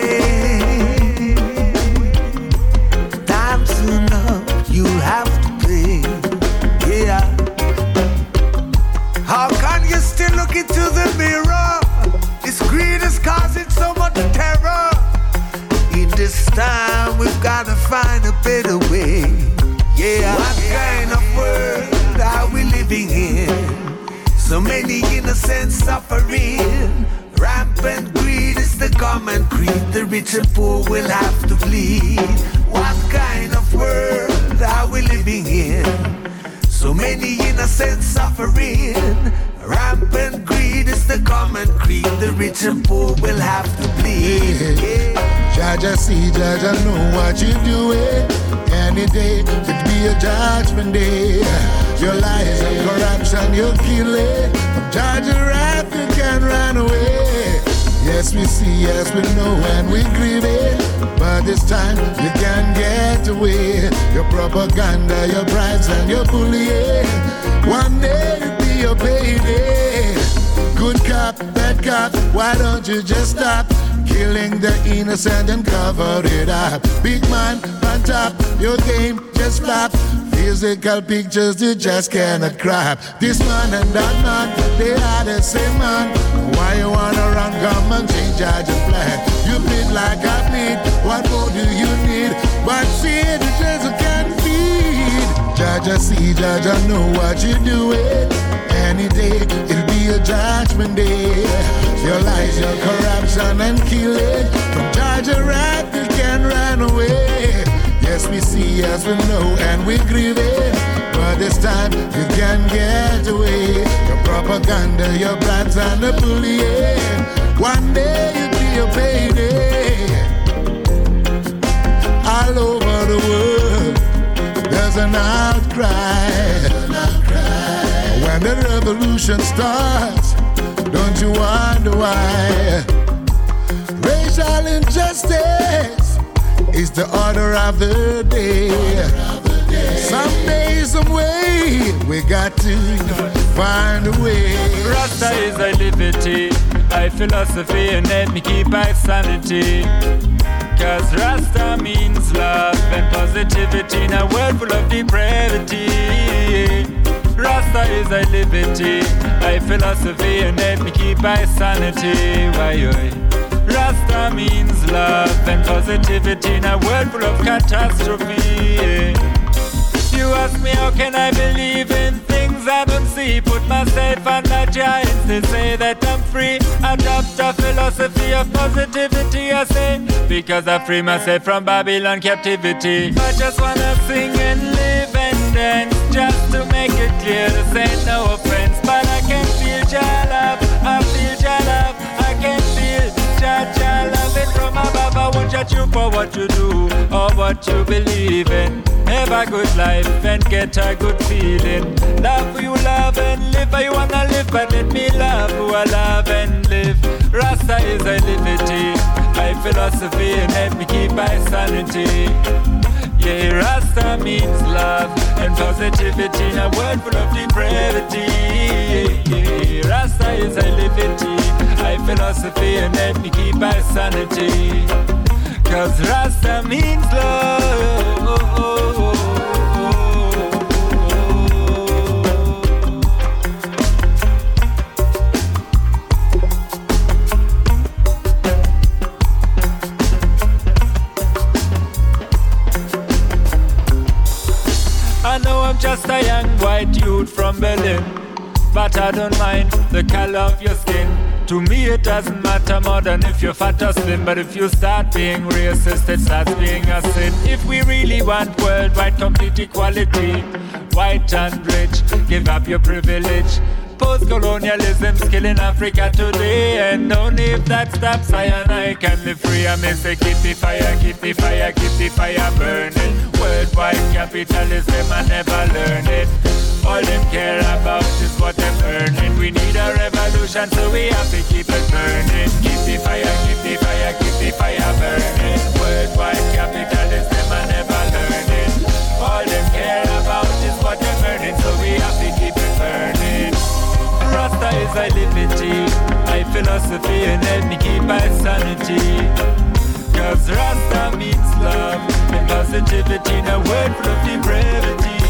suffering. Rampant greed is the common creed. The rich and poor will have to bleed. What kind of world are we living in? So many innocent suffering. Rampant greed is the common creed. The rich and poor will have to bleed. Yeah. Jah Jah see, Jah Jah know what you're doing. Any day could be a judgment day. Your lies and corruption, you're killing. Jah Jah you can run away. Yes, we see, yes, we know, and we grieve it. But this time you can't get away. Your propaganda, your bribes, and your bullying. One day it'll be your payday. Good cop, bad cop, why don't you just stop? Killing the innocent and cover it up. Big man, on top, your game just flop. Physical pictures you just cannot grab. This man and that man, they are the same man. Why you wanna run, come and change your plan? You bleed like I bleed, what more do you need? But see, the can't feed. Jah Jah see, Jah Jah know what you're doing. Any day, it'll be a judgment day. Your lies, your corruption, and killing. From Jah Jah wrath, you can run away. Yes, we see, yes, we know, and we grieve it. But this time, you can get away. Your propaganda, your bribes, and the bullying. One day, you'll be a payday. All over the world, there's an outcry. When the revolution starts, don't you wonder why? Racial injustice is the order of the day. Some day, some way, we got to find a way. Rasta is a liberty, a philosophy, and let me keep my sanity. Cause Rasta means love and positivity in a world full of depravity. Rasta is a liberty, a philosophy, and let me keep my sanity. Why, oi. Rasta means love and positivity in a world full of catastrophe. You ask me how can I believe in things I don't see? Put myself under giants, they say that I'm free. Adopt a philosophy of positivity, I say, because I free myself from Babylon captivity. I just wanna sing and live and dance, just to make it clear this ain't no offense. But I can feel your you for what you do or what you believe in. Have a good life and get a good feeling. Love who you love and live how you wanna live, but let me love who I love and live. Rasta is a liberty, my philosophy, and let me keep my sanity. Yeah, Rasta means love and positivity a world full of depravity. Yeah, Rasta is a liberty, my philosophy, and let me keep my sanity. Cause Rasta means love. I know I'm just a young white dude from Berlin, but I don't mind the color of your skin. To me, it doesn't matter more than if you're fat or slim. But if you start being racist, it starts being a sin. If we really want worldwide complete equality, white and rich, give up your privilege. Post-colonialism's killing Africa today And only if that stops I and I can live free. I may say keep the fire, keep the fire, keep the fire burning. Worldwide capitalism I never learn it. All them care about is what them earning We need a revolution so we have to keep it burning. Keep the fire, keep the fire, keep the fire burning. Worldwide capitalism Rasta is a liberty, my philosophy, and let me keep my sanity. Cause Rasta means love and positivity in a world full of depravity.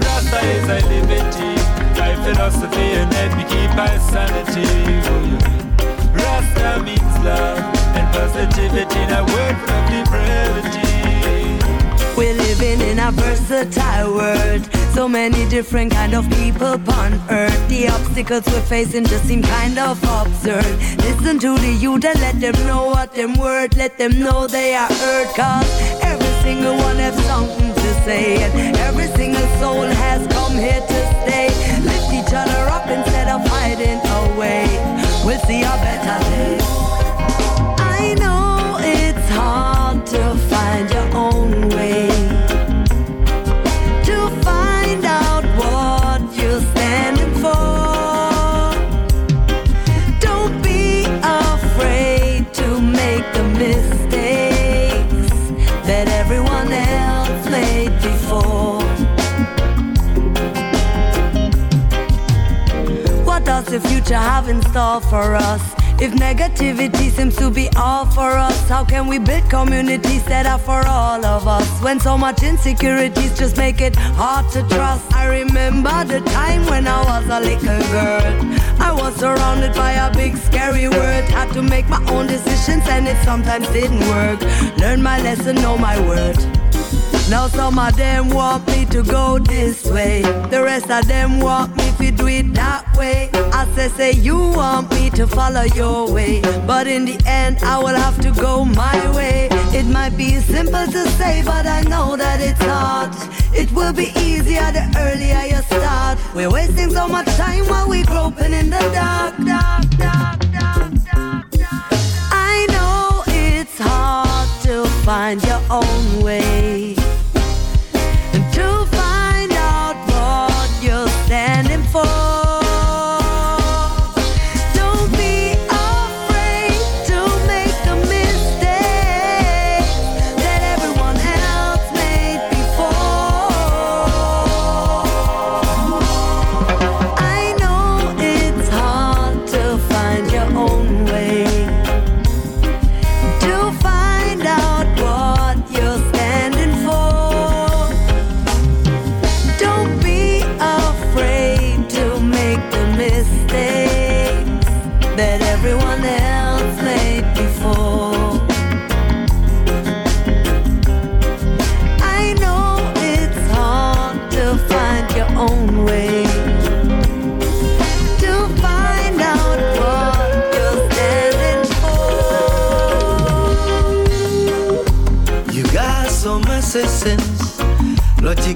Rasta is a liberty, my philosophy, and let me keep my sanity. Rasta means love and positivity in a world full of depravity. Living in a versatile world. So many different kind of people upon earth. The obstacles we're facing just seem kind of absurd. Listen to the youth and let them know what them worth. Let them know they are hurt. Cause every single one has something to say. And every single soul has come here to stay. Lift each other up instead of hiding away. We'll see a better day. Future have in store for us? If negativity seems to be all for us, how can we build communities that are for all of us? When so much insecurities just make it hard to trust. I remember the time when I was a little girl. I was surrounded by a big scary world. Had to make my own decisions and it sometimes didn't work. Learn my lesson, know my word. Now some of them want me to go this way. The rest of them want me to do it that way. I say, say you want me to follow your way. But in the end, I will have to go my way. It might be simple to say, but I know that it's hard. It will be easier the earlier you start. We're wasting so much time while we're groping in the dark, dark, dark, dark, dark, dark. I know it's hard to find your own way.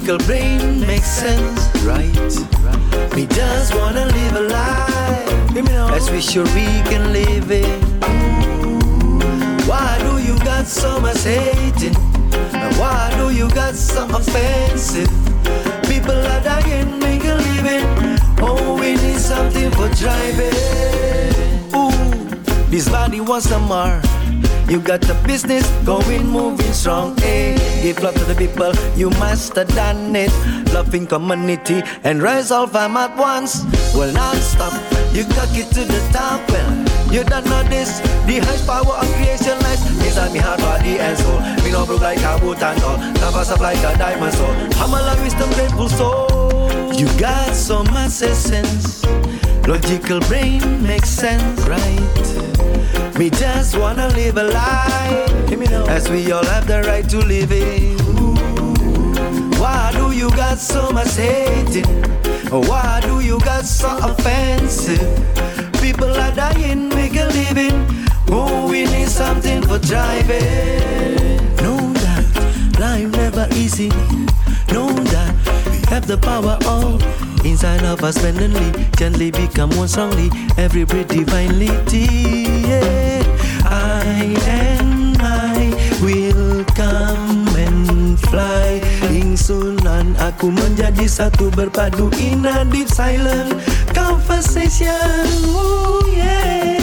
Logical brain makes sense, right? We just wanna live a life as we sure we can live it. Why do you got so much hating? Why do you got so offensive? People are dying, make a living. Oh, we need something for driving. Ooh, this body wants some more. You got the business going, moving strong. Hey, give love to the people, you must have done it. Loving community and rise all fam at once. Well, non stop, you got it to the top. Well, you don't know this. The highest power of creation lies inside me heart, body, and soul. Me no broke like a boot and all. Never up like a diamond soul. I'm a love wisdom, grateful soul. You got so much essence. Logical brain makes sense, right? Me just wanna live a life as we all have the right to live it. Why do you got so much hating? Why do you got so offensive? People are dying, make a living. Oh, we need something for driving. Know that life never easy. Know that we have the power all inside of us permanently. Gently become one strongly. Every breath divinely. Yeah. I and I will come and fly. Ingsunan aku menjadi satu berpadu in a deep silent conversation. Ooh, yeah.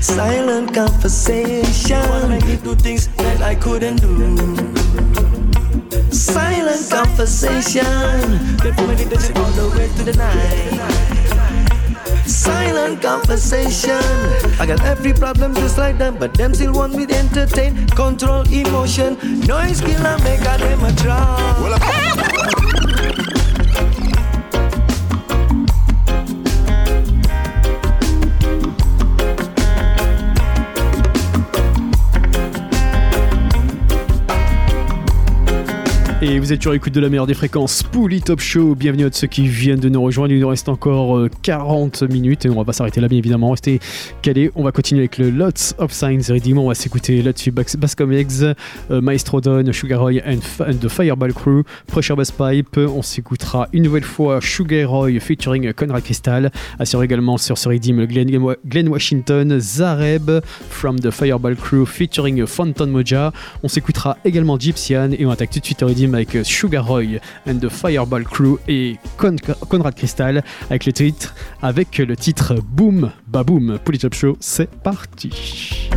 Silent conversation. Wanna do things that I couldn't do. Silent conversation. All the way to the night. Silent conversation. I got every problem just like them, but them still want me to entertain. Control emotion. Noise killer make them a draw. Vous êtes sur l'écoute de la meilleure des fréquences Pouli Top Show. Bienvenue à ceux qui viennent de nous rejoindre. Il nous reste encore euh, 40 minutes et on va pas s'arrêter là, bien évidemment. Restez calés. On va continuer avec le Lots of Signs Redeem. On va s'écouter là-dessus Bas- Bascom Eggs, euh, Maestro Don, Sugar Roy and, the Fireball Crew, Pressure Bass Pipe. On s'écoutera une nouvelle fois Sugar Roy featuring Conrad Crystal. Assure également sur ce Redeem Glenn, Washington, Zareb from the Fireball Crew featuring Phantom Moja. On s'écoutera également Gypsian et on attaque tout de suite au Redeem Sugar Roy and the Fireball Crew et Con- Conrad Crystal avec le titre, avec le titre Boom Baboom. Pour les Top Show, c'est parti.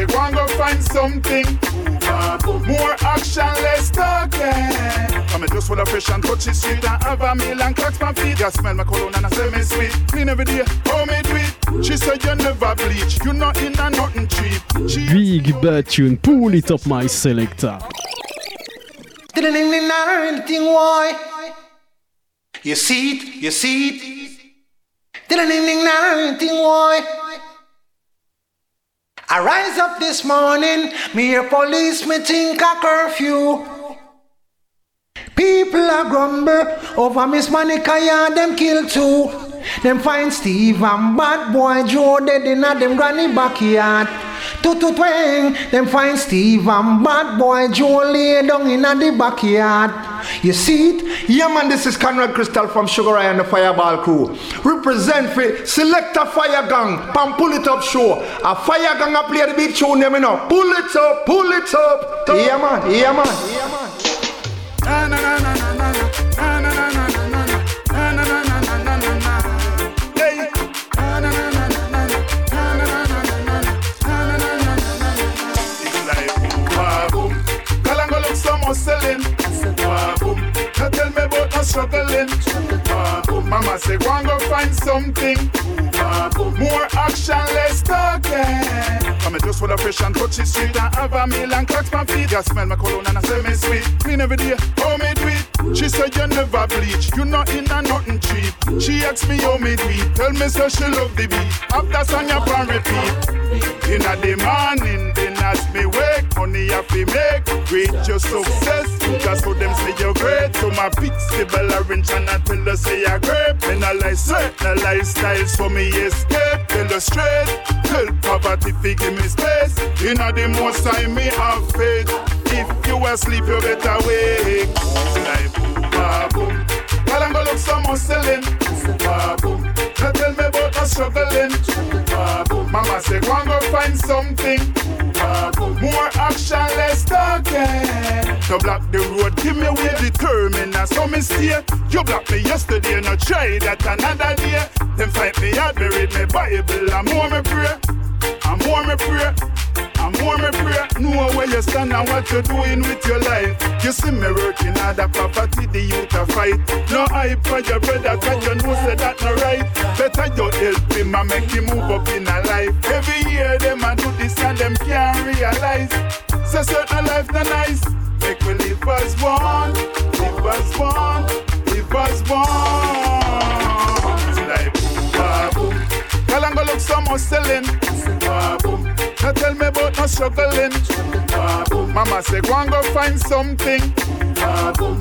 Say go and go find something. More action, less talking. I'm just full of fresh and touchy sweet and have a meal and cracks my feet. Just smell my cologne and I say me sweet. Clean every day, how me do it? She said you never bleach, you not in a nothing cheap. She Big Bad Tune pull it up My selector. You see it, you see it. I rise up this morning, me hear police, me think a curfew. People are grumble over Miss Monica, yeah, them kill too. Them find Steve and bad boy Joe dead in a them granny backyard. Tutu twang, them find Steve and bad boy Joe lay down in a the backyard. You see it? Yeah, man, this is Conrad Crystal from Sugar Roy and the Fireball Crew. Represent for Select a Fire Gang, Pam Pull It Up Show. A Fire Gang a play the big tune, them, you know. Pull it up, pull it up. Yeah, man, yeah, man. Yeah, man. No struggling. Mama say go and go find something. More action, less talking. I'm just full of fresh and touchy sweet and have a meal and cracks my feet. Just smell my cologne and I say me sweet. Clean every day, how me do? She said you never bleach, you not in a nothing cheap. She asked me how me tell me so she love the beat. After song up and repeat. In the morning, as me wake, money have to make. Great your success, just so them say you're great. So my pixable orange and I tell her say you're great. Then I like certain lifestyle, so me escape. Tell her straight, tell poverty fi give me space. In the most time me have faith. If you asleep, you better wake. Like boom, ba, boom. Kalango look so much selling. Ba, boom. Tell me about no struggling. Ba, boom. Mama say go and go find something. More action, less talking. To block the road, give me way determined. Now so me stay. You blocked me yesterday, no try that another day. Then fight me me read me Bible, and more me pray. And more me pray. And more me pray. Know where you stand and what you're doing with your life. You see me working hard, the poverty, the youth a fight. No hype for your brother, cause you know say that no right. Better you help him and make him move up in a life. Every year them a do this and them can't realize. Say certain life not nice. Make we live as one, live as one, live as one. Kalango look so much selling. Ba, boom. Now tell me about no struggling. Mama say go and go find something.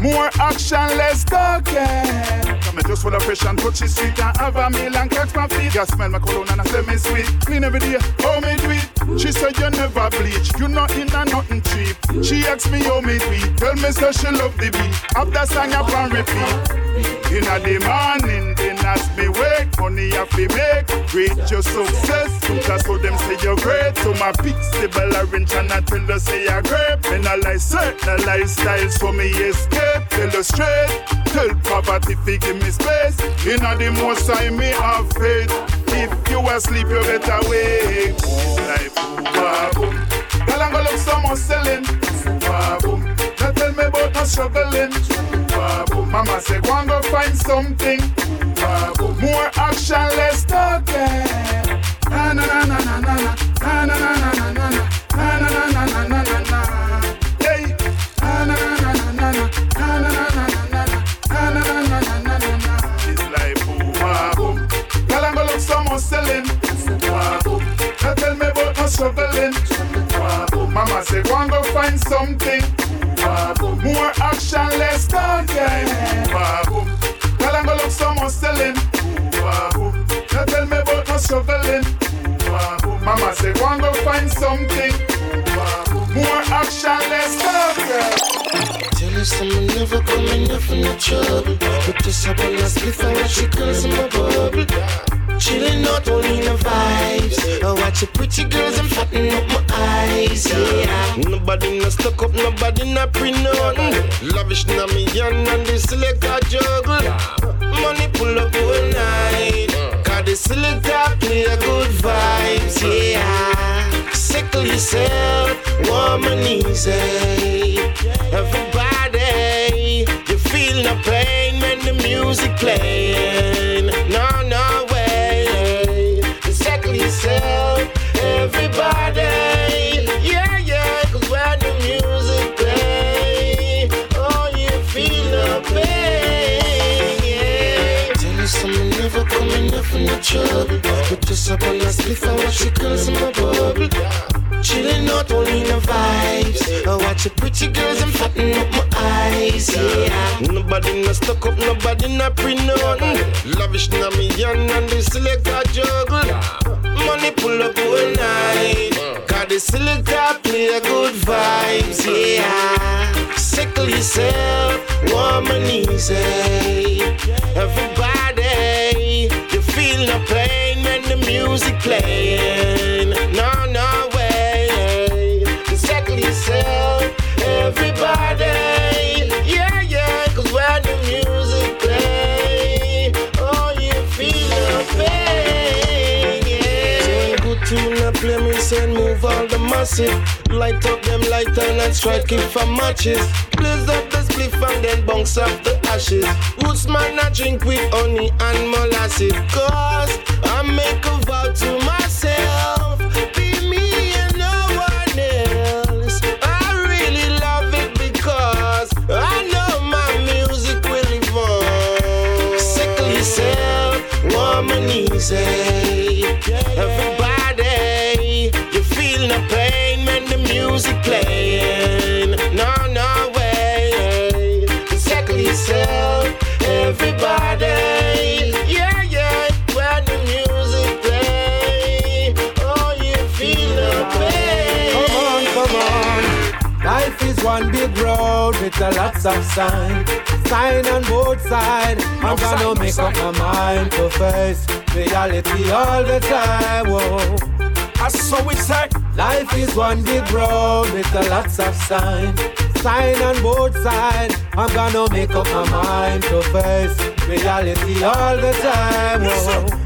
More action, less talking. Come just full of fresh and touchy sweet and have a meal and catch my feet. Just smell my cologne and I say me sweet. Clean every day, how me do it? She said you never bleach, you not in a nothing cheap. She asked me how me do it. Tell me so she love the beat. After song up and repeat. In a the morning, as me wake, money have to make. Reach your success, that's what them say you're great. So my pixable orange and I tell you say you're great. And I like certain lifestyle, so me escape. Straight, tell poverty fi give me space. In the most time me have faith. If you asleep, you better wake. Like boom, boom. Girl, I'm gonna look someone selling. Boom, boom. Me about no struggling. Boom, ba, boom. Mama say, go and go find something. Boom, ba, boom. More action, less talking. Na na na na na na na na na na na na na na na na na na na na. Na na na na na na na na na na boom. Now tell me about no struggling. Mama say, go and go find something. More action, less content. Girl, I'm gonna look so hustling. Now tell me about no shoveling. Mama say, go and go find something. More action, less content. Tell her someone never coming up in the trouble. But this up on a spliff and she comes in my bubble. Chilling out only the vibes. I watch your pretty girls and fatten up my eyes. Yeah. Nobody no stuck up, nobody no pre nothing. Lavish na me yan and the selector juggle. Money pull up all night. Cause the selector play a good vibes. Yeah. Sickle yourself, warm and easy. Everybody, you feel no pain when the music playing. Up from the trouble. But just up on the spliff and watch your girls in my bubble. Chilling out only the vibes. I watch your pretty girls and fatten up my eyes. Yeah. Nobody no stuck up, nobody no pre nothing. Lavish na me yan and the selector juggle. Money pull up all night. Cause the selector play a good vibes. Yeah. Sickle yourself, warm and easy. Everybody, you no pain when the music playing. No, no way. Settle yourself, everybody. Yeah, yeah, cause when the music play, oh, you feel no pain. Yeah. Good tune, I play me, send move all the massive. Light up them lighter and strike it for matches. Blaze up the and then bounce off the ashes. Roots man, I drink with honey and molasses. Cause I make a vow to myself. Be me and no one else. I really love it because I know my music will live on. Sickle yourself, warm and easy. Everybody, you feel no pain when the music playing. One big road with a lots of sign. Sign on both sides. I'm gonna make up my mind to face reality all the time. Whoa. That's what we say. Life is one big road with a lots of sign. Sign on both sides. I'm gonna make up my mind to face reality all the time. Whoa.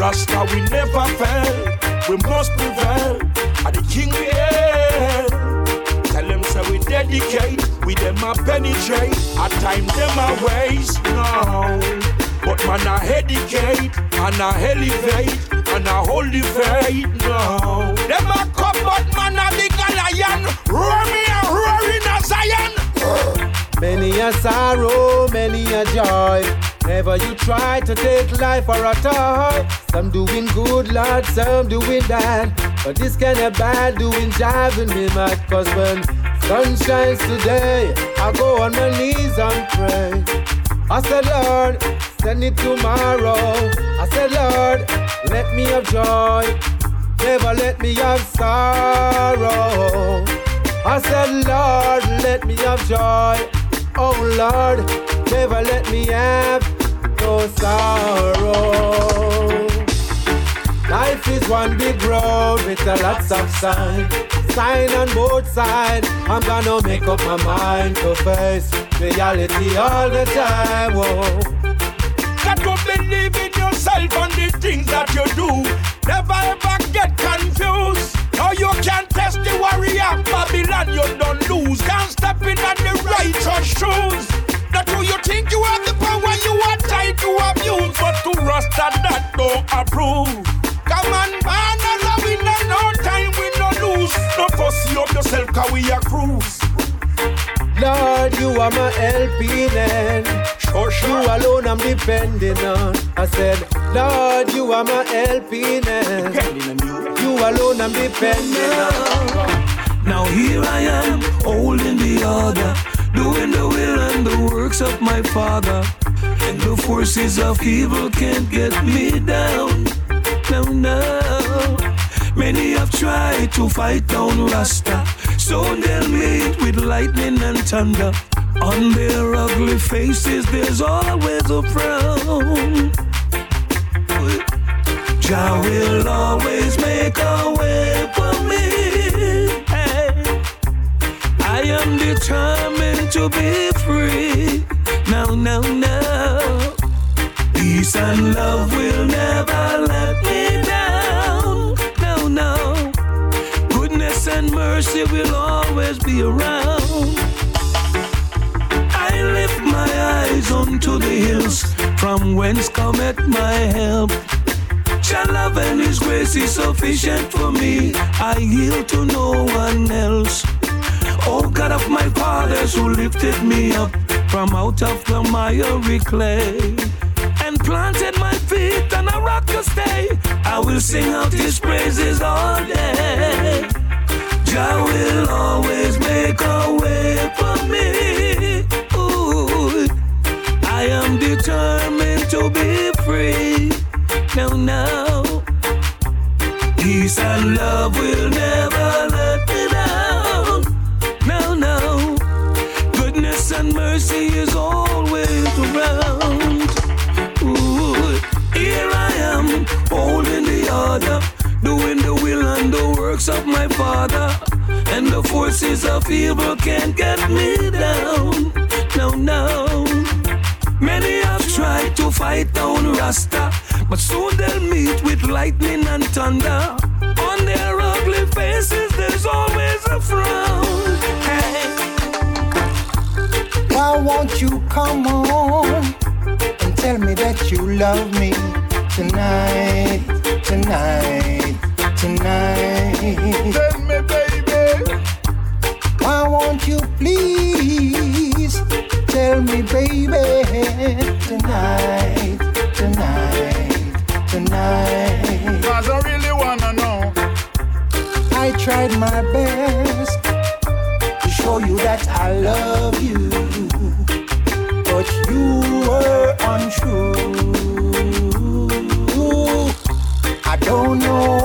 Rasta we never fail. We must prevail. At the king we hail. Tell them say we dedicate. We them a penetrate. At time them a waste. No. But man a educate and a elevate and a hold the faith. No. Them a come but man a big a lion. Roar a roar in a Zion. Many a sorrow, many a joy. Never you try to take life for a toy. Some doing good, Lord, some doing bad. But this kind of bad doing driving me mad. Cause when sun shines today, I go on my knees and pray. I said, Lord, send it tomorrow. I said, Lord, let me have joy, never let me have sorrow. I said, Lord, let me have joy. Oh Lord, never let me have no sorrow. Life is one big road with a lots of signs. Sign on both sides. I'm gonna make up my mind to face reality all the time. Whoa. Got to believe in yourself and the things that you do. Never ever get confused. Now you can't test the warrior Babylon, you don't lose. Can't step in on the righteous shoes. Not who you think you have the power you are trying to abuse, but to Rasta that don't approve. Come on, man, as a winner, no time we no lose. No fussy up yourself, cause we a cruise. Lord, you are my helping hand. You alone I'm depending on. I said, Lord, you are my helping hand. You alone I'm depending on. Now here I am, holding the other, doing the will and the works of my Father. And the forces of evil can't get me down. No. Many have tried to fight down Rasta. Soon they'll meet with lightning and thunder. On their ugly faces, there's always a frown. Jah will always make a way for me. Hey. I am determined to be free. No, no, no. Peace and love will never let me down. No, no. Goodness and mercy will always be around. I lift my eyes unto the hills, from whence cometh my help. Your love and His grace is sufficient for me. I yield to no one else. Oh God of my fathers who lifted me up from out of the miry clay planted my feet on a rock to stay. I will sing out His praises all day. Jah will always make a way for me. Ooh, I am determined to be free. No, no. Peace and love will never let me down. No, no. Goodness and mercy is always works of my Father. And the forces of evil can't get me down. No, no. Many have tried to fight down Rasta, but soon they'll meet with lightning and thunder. On their ugly faces, there's always a frown. Hey. Why won't you come on and tell me that you love me tonight, tonight, tonight? Tell me, baby. Why won't you please tell me, baby, tonight, tonight, tonight? Cause I really wanna know. I tried my best to show you that I love you, but you were untrue. I don't know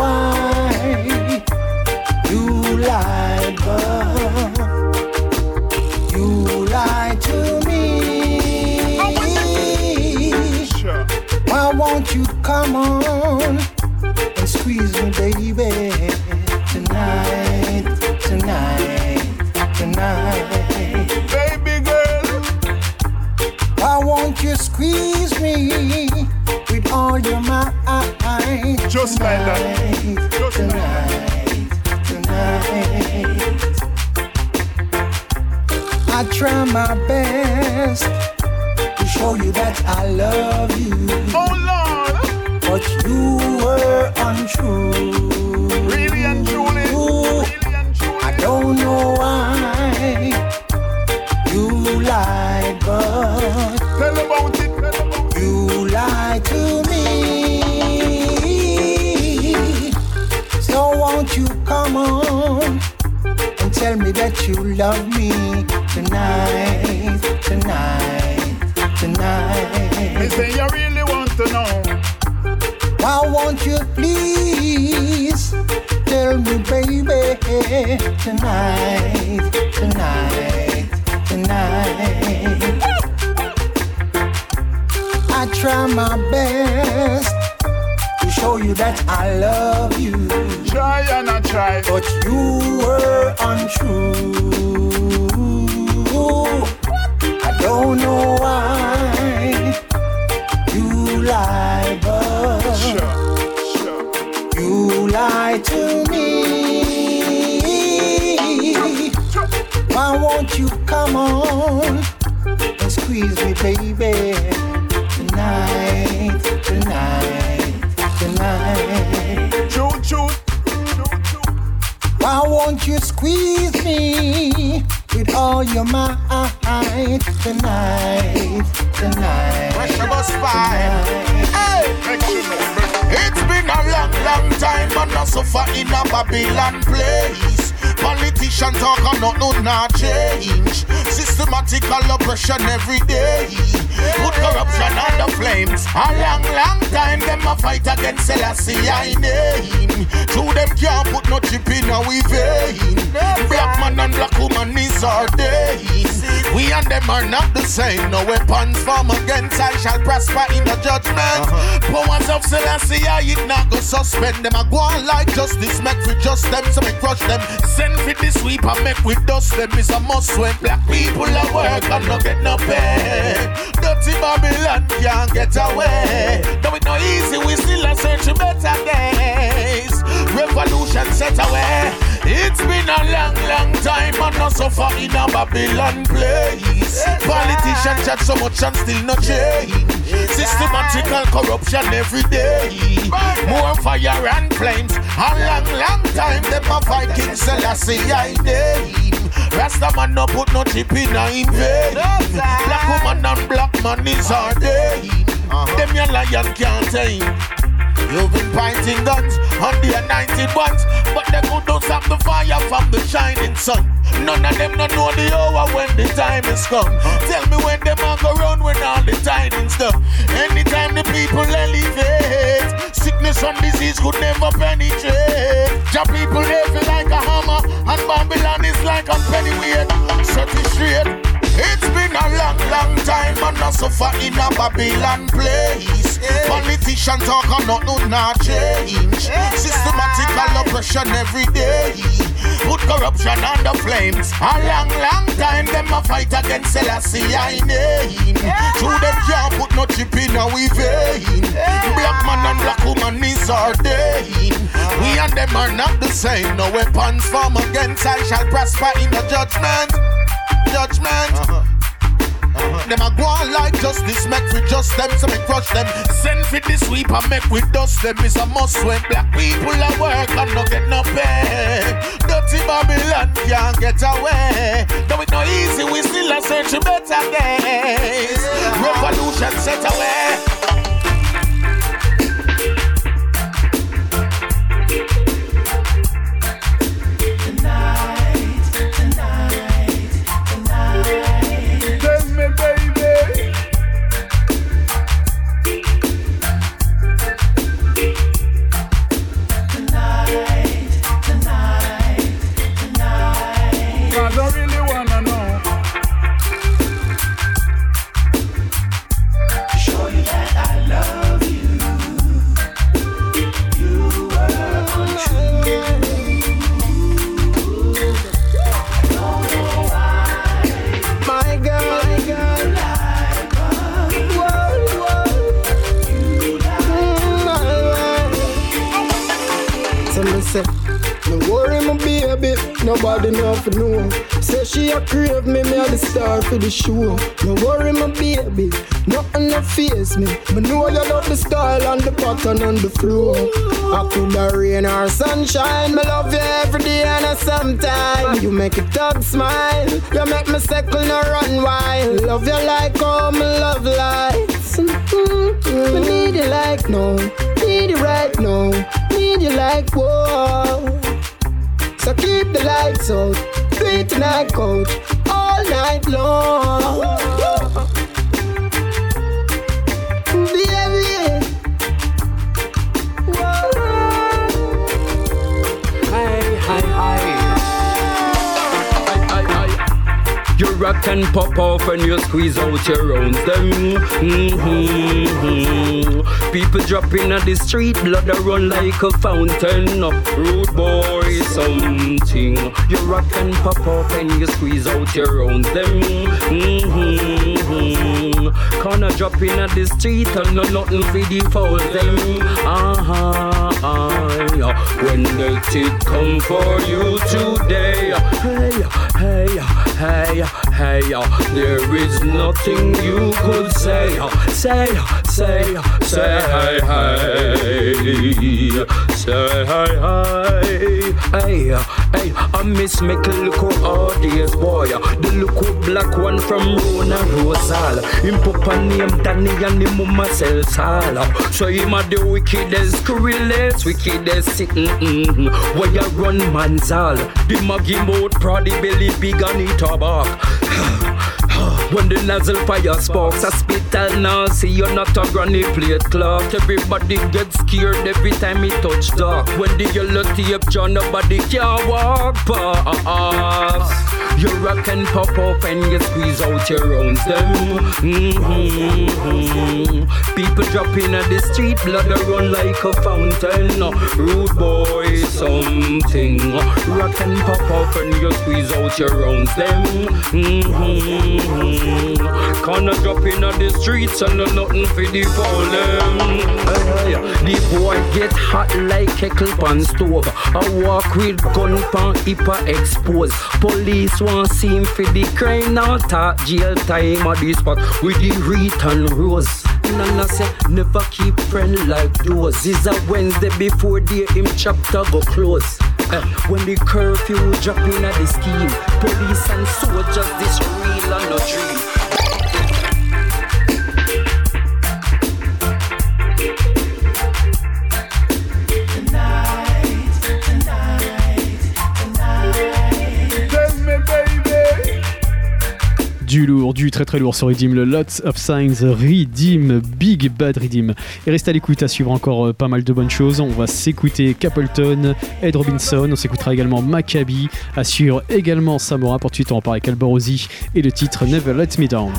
I try my best to show you that I love you. Try and I try. But you were untrue. I don't know why you lie, but you lie to won't you come on and squeeze me, baby? Tonight, tonight, tonight. Choo choo. Why won't you squeeze me with all your might tonight, tonight? Pressure bus five. Hey, it's been a long, long time, but not so far in a Babylon place. Politician talk and not no not change. Systematical oppression every day. Put corruption on the flames. A long, long time them a fight against Selassie I name. True them can't put no chip in our vein. Black man and black woman is our days. We and them are not the same. No weapons form against I shall prosper in the judgment. Uh-huh. Powers of Selassie I it not go suspend them. I go on like justice, make for just them, so we crush them. Send for the sweep and make with dust them. Is a must when black people are work and not get no pay. Dirty Babylon can't get away. Though it no easy, we still a search for better days. Revolution set away. It's been a long, long time and not so far in a Babylon place. Politicians chat so much and still no change. Systematical corruption every day. More fire and flames. A long, long time them a fight King Selassie I name. Rasta man no put no chip in a in vain. Black woman and black man is our day. Uh-huh. Them your lion can't tame. You've been pointing guns on the anointed ones, but they could not stop the fire from the shining sun. None of them not know the hour when the time is come. Tell me when them a go run when all the tidings done. Anytime the people elevate, sickness and disease could never penetrate. Your people heavy like a hammer, and Babylon is like a pennyweight. Set it straight. It's been a long, long time and not so far in a Babylon place. Politicians talk and not no not change. Systematical oppression every day. Put corruption on the flames. A long, long time them a fight against Selassie I name. True them can't put no chip in our vein. Black man and black woman is day. We and them are not the same. No weapons form against I shall prosper in the judgment judgment. Uh-huh. Them a go on like justice, make we just them, so me crush them. Send for the sweep and make we dust them. It's a must when black people are work and no get no pay. Dirty Babylon can't get away. Though it no easy, we still a search better days. Revolution set away. A crave me, me a the star for the show. No worry, my baby. Nothing no face me. Me know you love the style and the pattern on the floor. I coulda rain or sunshine. Me love you every day and sometime. You make it dog smile. You make me circle no run wild. Love you like how me love lights. Mm-hmm. Me need you like no. Need you right now. Need you like whoa. So keep the lights out. It tonight, coach. All night long. Can pop off and you squeeze out your rounds. Them mm-hmm. people dropping at the street, blood a run like a fountain. Rude boy, something. You rock and pop off and you squeeze out your rounds. Them mm-hmm. Corner dropping at the street and no nothing for the fouls. Them uh-huh. When the tick come for you today, hey, hey, hey, hey, uh, there is nothing you could say, uh, say, uh, say, say, hey, hey, say, hey, hey, hey, hey, I miss a look all days, boy, the look black one from Rona Rosal, him papa name Danny and him mama sell sal, so him a the wickedest, cruelest, wickedest, mm-mm, where you run man's all, the maggie mouth, proddy belly big and eat a bark. When the nozzle fire sparks, I spit and now see you're not a granny plate clock. Everybody gets scared every time he touch dark. When the yellow tape John, nobody can walk past. You rock and pop off and you squeeze out your rounds. Them mm-hmm. people dropping at the street, blood a run like a fountain. Rude boy, something. Rock and pop off and you squeeze out your rounds. Them mm-hmm. Kinda dropping at the streets and no nothing for the fallen. The boy get hot like kettle pan stove. I walk with gun pan hyper exposed. Police want see him for the crime now talk jail time at the spot with the wreath and rose. Nana say never keep friend like those. It's a Wednesday before day him chapter go close. When the curfew drop in at the scheme, police and soldiers this real and no dream. Du lourd, du très très lourd sur Redeem, le Lots of Signs Redeem, Big Bad Redeem. Et reste à l'écoute à suivre encore euh, pas mal de bonnes choses. On va s'écouter Capleton, Ed Robinson, on s'écoutera également Maccabi, assure également Samora. Pour tout on parler avec Alborosi et le titre Never Let Me Down.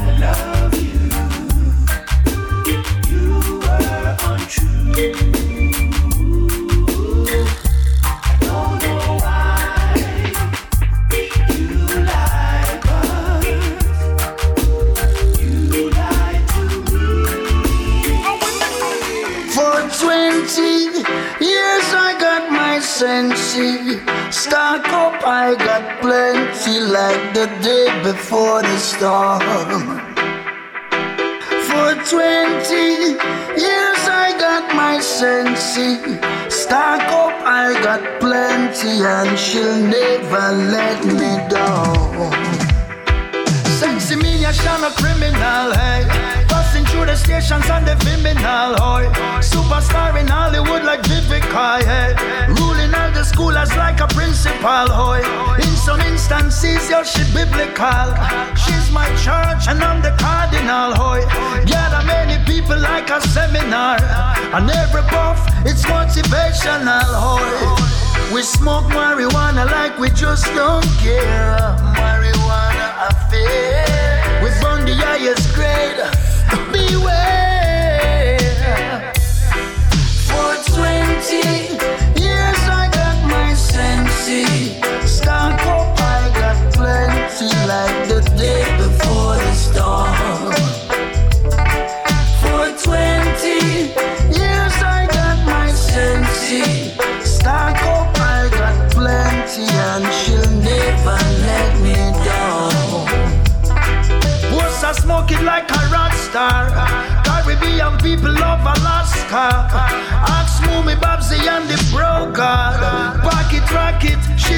Stock up, I got plenty like the day before the storm. For 20 years I got my sensi. Stock up, I got plenty and she'll never let me down. Sexy me, a shine a criminal, hey. Through the stations on the criminal, hoy. Superstar in Hollywood like Vivica, hey. Ruling all the schoolers like a principal, hoy. In some instances, yo, she biblical. She's my church and I'm the cardinal, hoy. Gather many people like a seminar. And every puff, it's motivational, hoy. We smoke marijuana like we just don't care. Marijuana affair. We burn the highest grade.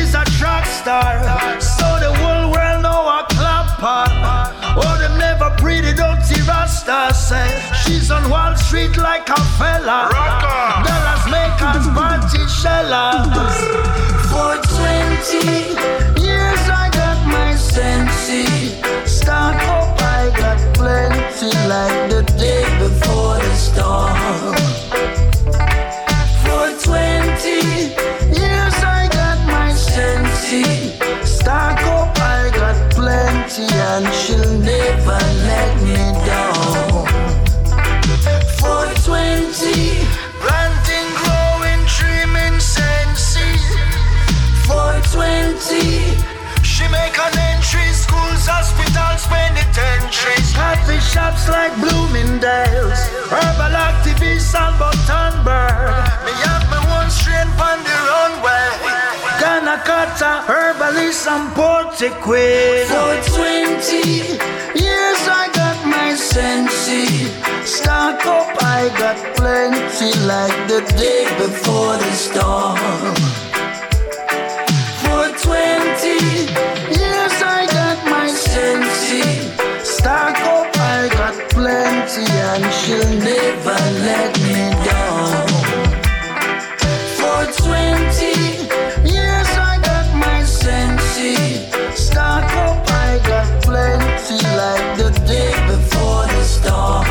She's a track star. So the whole world know I clap her. Oh, them never pretty dirty Rasta say. She's on Wall Street like a fella. Dollars make us party shellers. For 20 years I got my sensi Stock up, I got plenty Like the day before the storm the shops like Bloomingdale's, Herbal Activist and Buttonberg. Me have me one strain on the runway. Ghana Ganakata, Herbalist and Portiquin. For 20 years I got my sensi. Stock up, I got plenty like the day before the storm. For 20 plenty and she'll never let me down. For 20 years I got my sensi. Stock up, I got plenty like the day before the storm.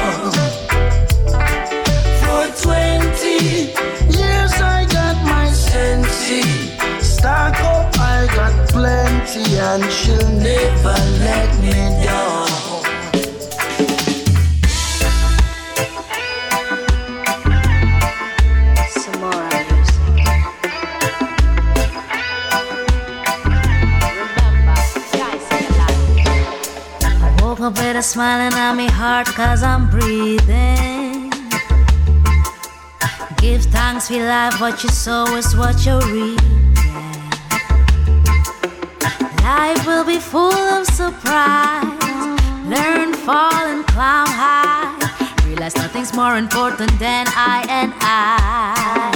For 20 years I got my sensi. Stock up, I got plenty and she'll never let me down. Smiling on me heart cause I'm breathing. Give thanks for life, what you sow is what you reap. Life will be full of surprise. Learn, fall, and climb high. Realize nothing's more important than I and I.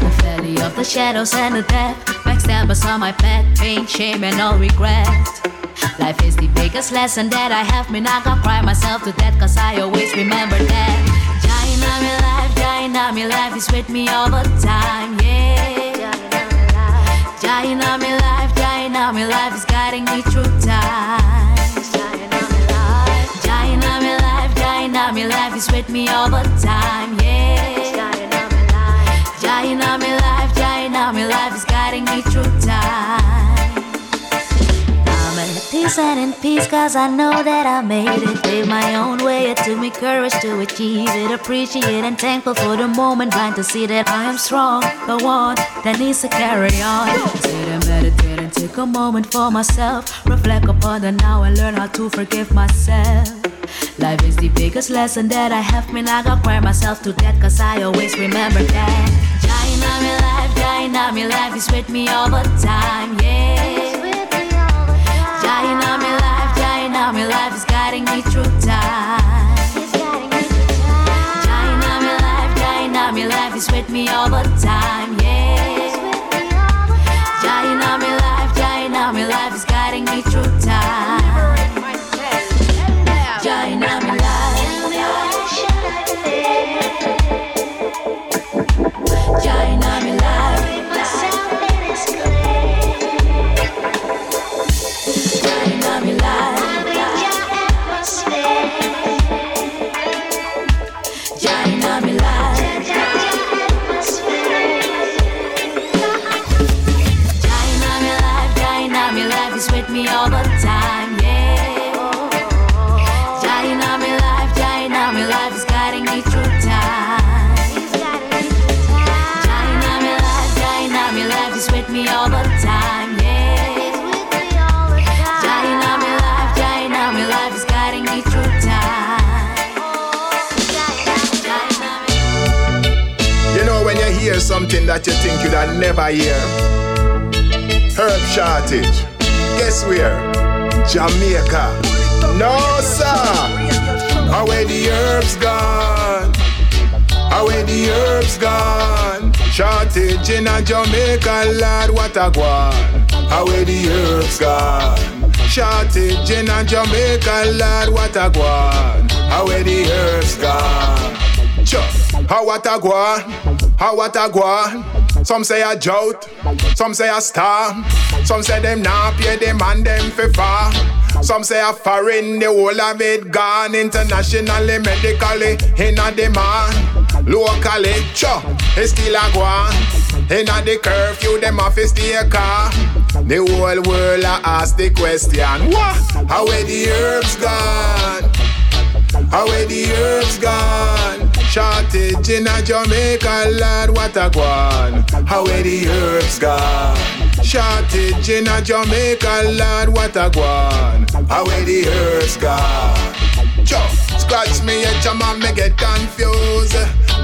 The valley of the shadows and the death. Backstabbers on my pet, pain, shame, and all regret. Life is the biggest lesson that I have. Me not gonna cry myself to death, cause I always remember that. On me life, on me life is with me all the time, yeah. On me life, on me life is guiding me through time. On me life, on me life is with me all the time, yeah. On me life, on me life is guiding me through time. Peace and in peace cause I know that I made it. Paved my own way, it took me courage to achieve it. Appreciate and thankful for the moment, blind to see that I am strong. The one that needs to carry on. Sit and meditate and take a moment for myself. Reflect upon the now and learn how to forgive myself. Life is the biggest lesson that I have. Me not gonna cry myself to death cause I always remember that. Dying on me life, dying on me life is with me all the time, yeah. Dying life is guiding me through time. Life, life is with me all the time, yeah. That you think you'd never hear? Herb shortage. Guess where? Jamaica. No, sir. Where the herbs gone? Where the herbs gone? Shortage in a Jamaica, lad, what a guan. Where the herbs gone? Shortage in a Jamaica, lad, what a guan. Where the herbs gone? Sure. How what a guan? How what a guan? Some say a drought, some say a storm, some say them not pay them and them for far. Some say a foreign, the whole of it gone internationally, medically, in a demand. Locally, sure, it's still a guan. In a the curfew, them off is stay car. The whole world a ask the question, what? How where the herbs gone? How where the herbs gone? Shortage in a Jamaica, lad, what a guan. How where the herbs gone? Shortage in a Jamaica, Lord, what a guan. How where the herbs gone? Cho, scratch me a jam and me get confused.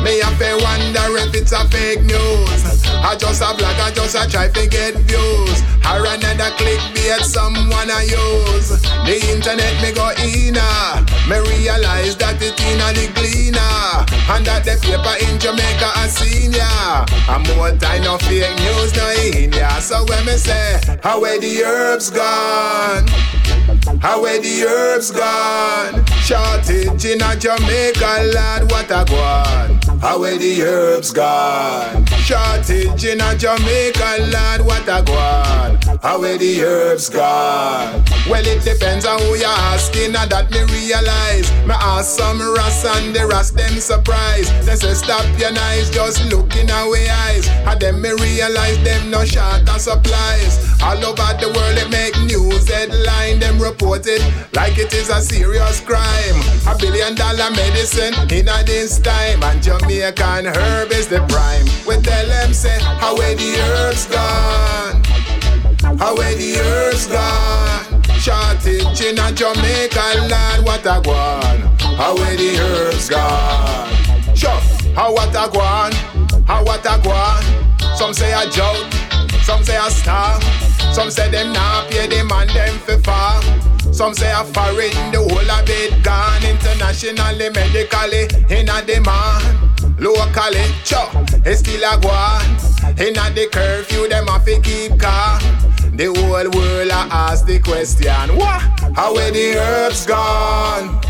Me a to wonder if it's a fake news. I just a blog, I just a try to get views. Or another clickbait someone I use. The internet me go in ah. Me realize that it in a the cleaner. And that the paper in Jamaica a senior. And more time no fake news no in ya. So when me say, how where the herbs gone? How where the herbs gone? Shortage in a Jamaica, lad, what a gone. How where the herbs gone? Shortage in a Jamaica, lad, what a gone. How where the herbs gone? Well, it depends on who you're asking, and that me realize. Me ask some ras and the ras them surprise. They say stop your eyes, just look in away eyes. And then me realize them no short of supplies. All over the world they make news headline, them report it like it is a serious crime. A billion dollar medicine in a this time, and Jamaican herb is the prime. We tell them say, how where the herbs gone? How where the herbs gone? Shortage in a Jamaica land, what a guan? How where the herbs gone? Sure, how what a guan? How what a guan? Some say a joke, some say a star, some say them not pay the man them for far. Some say a foreign, the whole of it gone internationally, medically, in a demand. Locally, cho, it's still a guan. In a the curfew, them have to keep calm. The whole world a ask the question, what? How where the herbs gone?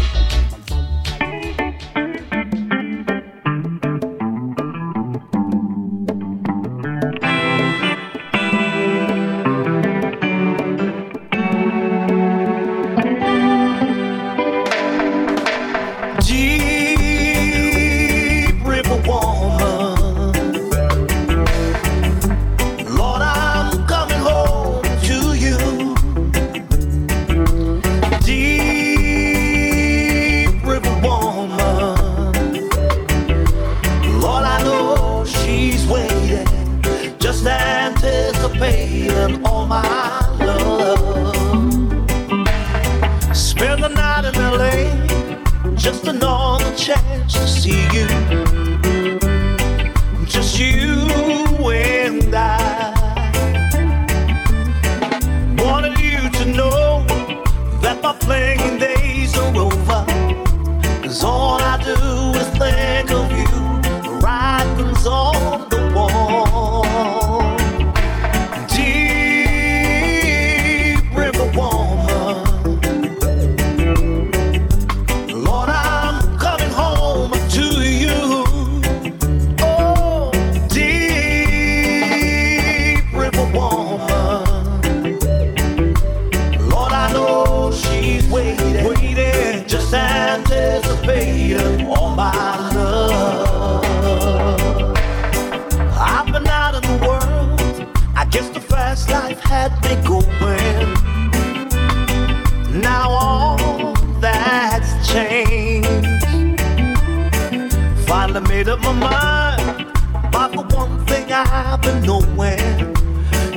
Finally made up my mind about the one thing I've been knowing.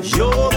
You're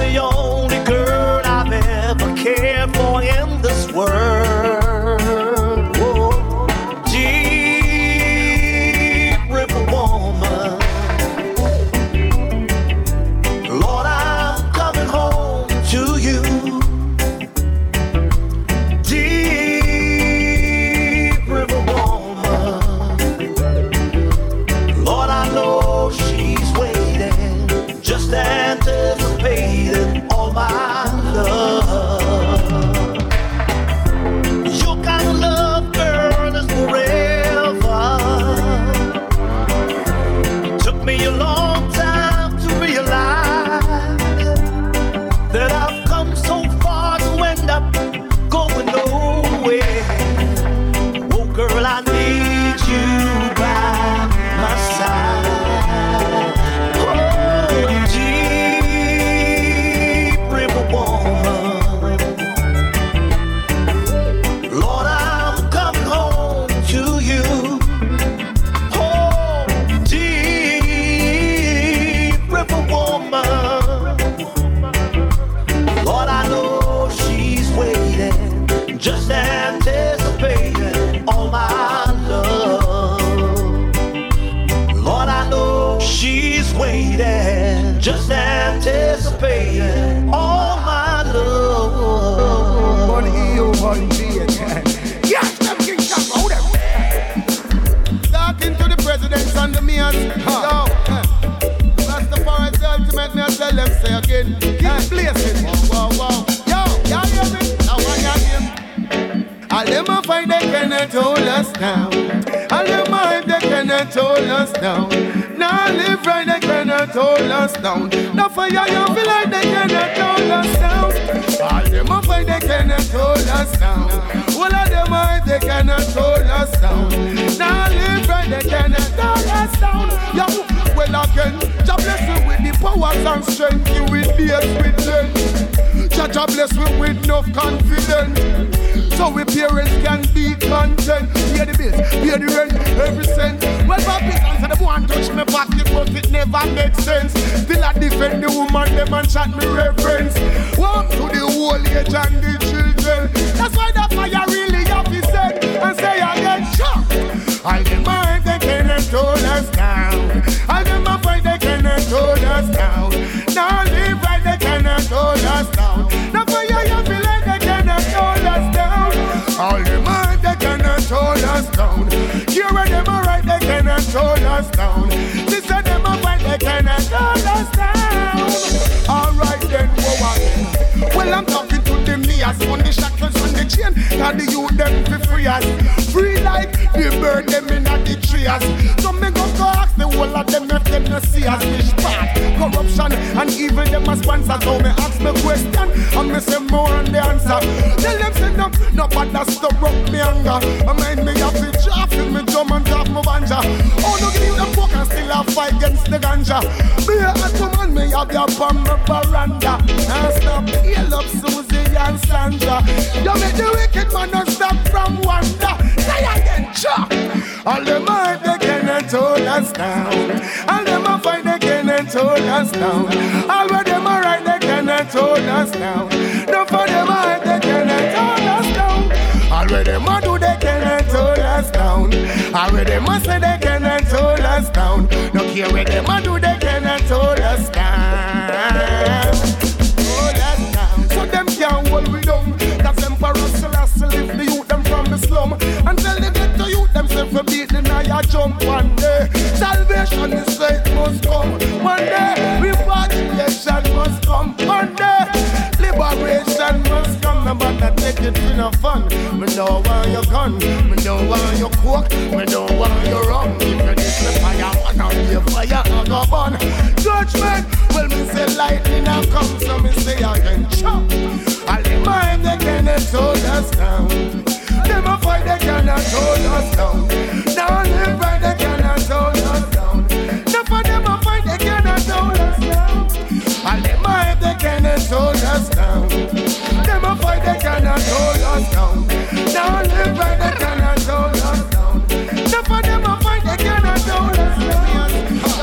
down. And the mind they cannot hold us down. Now live right, they cannot hold us down. No fire, you feel like they cannot hold us down. All them up they cannot hold us down. All of them mind they cannot hold us down. Now live right, they cannot hold us down. Yo, well again, Jah bless you with the powers and strength. You will be with them. Jah bless me with enough confidence. So we parents can content. Pay the bills, pay the rent, every cent. Well, my business and the one touch me pocket, but it never makes sense. Still I defend the woman, them and chat me reference. Walk to the old age and the children. That's why that fire really have to set and say again, chop. All the mind they cannot hold us down. All them a they cannot hold us down. Us down. This and them a fight they cannot hold us down. All right then, whoa again. Well I'm talking to them nears on the shackles on the chain. Cause the youth them be free us, free like the burn them in the trees. So me go go ask the whole of them if them no see us fish bad. Corruption and evil them a sponsor. So me ask me question and me say more on the answer. Tell them say no, no bother stop up me anger. I mind me have to drop in me drum and drop my banja. Oh no give you the book and still a fight against the ganja. Me a woman me have your my veranda. And stop heal up Susie and Sandra. You make the wicked man not stop from wonder. Chop. All the mind they cannot hold us down. All them a fight they cannot hold us down. All of them a right they cannot hold us down. No for them mind they cannot hold us down. All of them a do they cannot hold us down. All of them a say they cannot hold us down. No care where them a do they cannot hold us down. Hold us down. So them can't hold we down. That's them Emperor Selassie lift the youth them from the slum. Until they get I jump one day. Salvation is say must come. One day repatriation must come. One day liberation must come. No matter take it for no fun. Me know why you gun. Me know why you cook. Me know why you rum. If you this the fire, wanna be a fire I go burn. Judgment. Well me say lightning a come, so me say again chop. All the mind they cannot hold us down. Them a fight they cannot hold us down. Now live right they cannot hold us down. No for them a fight they cannot hold us down. All them mind they cannot hold us down. Them a fight they cannot hold us down. Now live right they cannot hold us down. No for them a fight they cannot hold us down.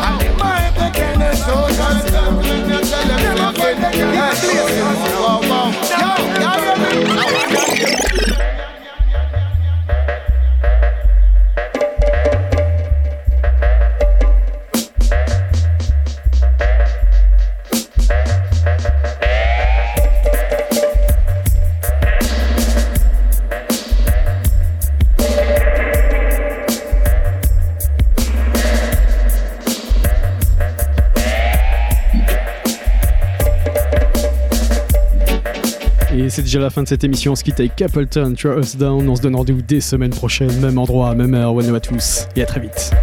All them mind they cannot hold us down. Them a fight they cannot hold us down. Déjà la fin de cette émission. On se quitte avec Capleton, Throw Us Down. On se donne rendez-vous dès semaine prochaine, même endroit, même heure. One à tous et à très vite.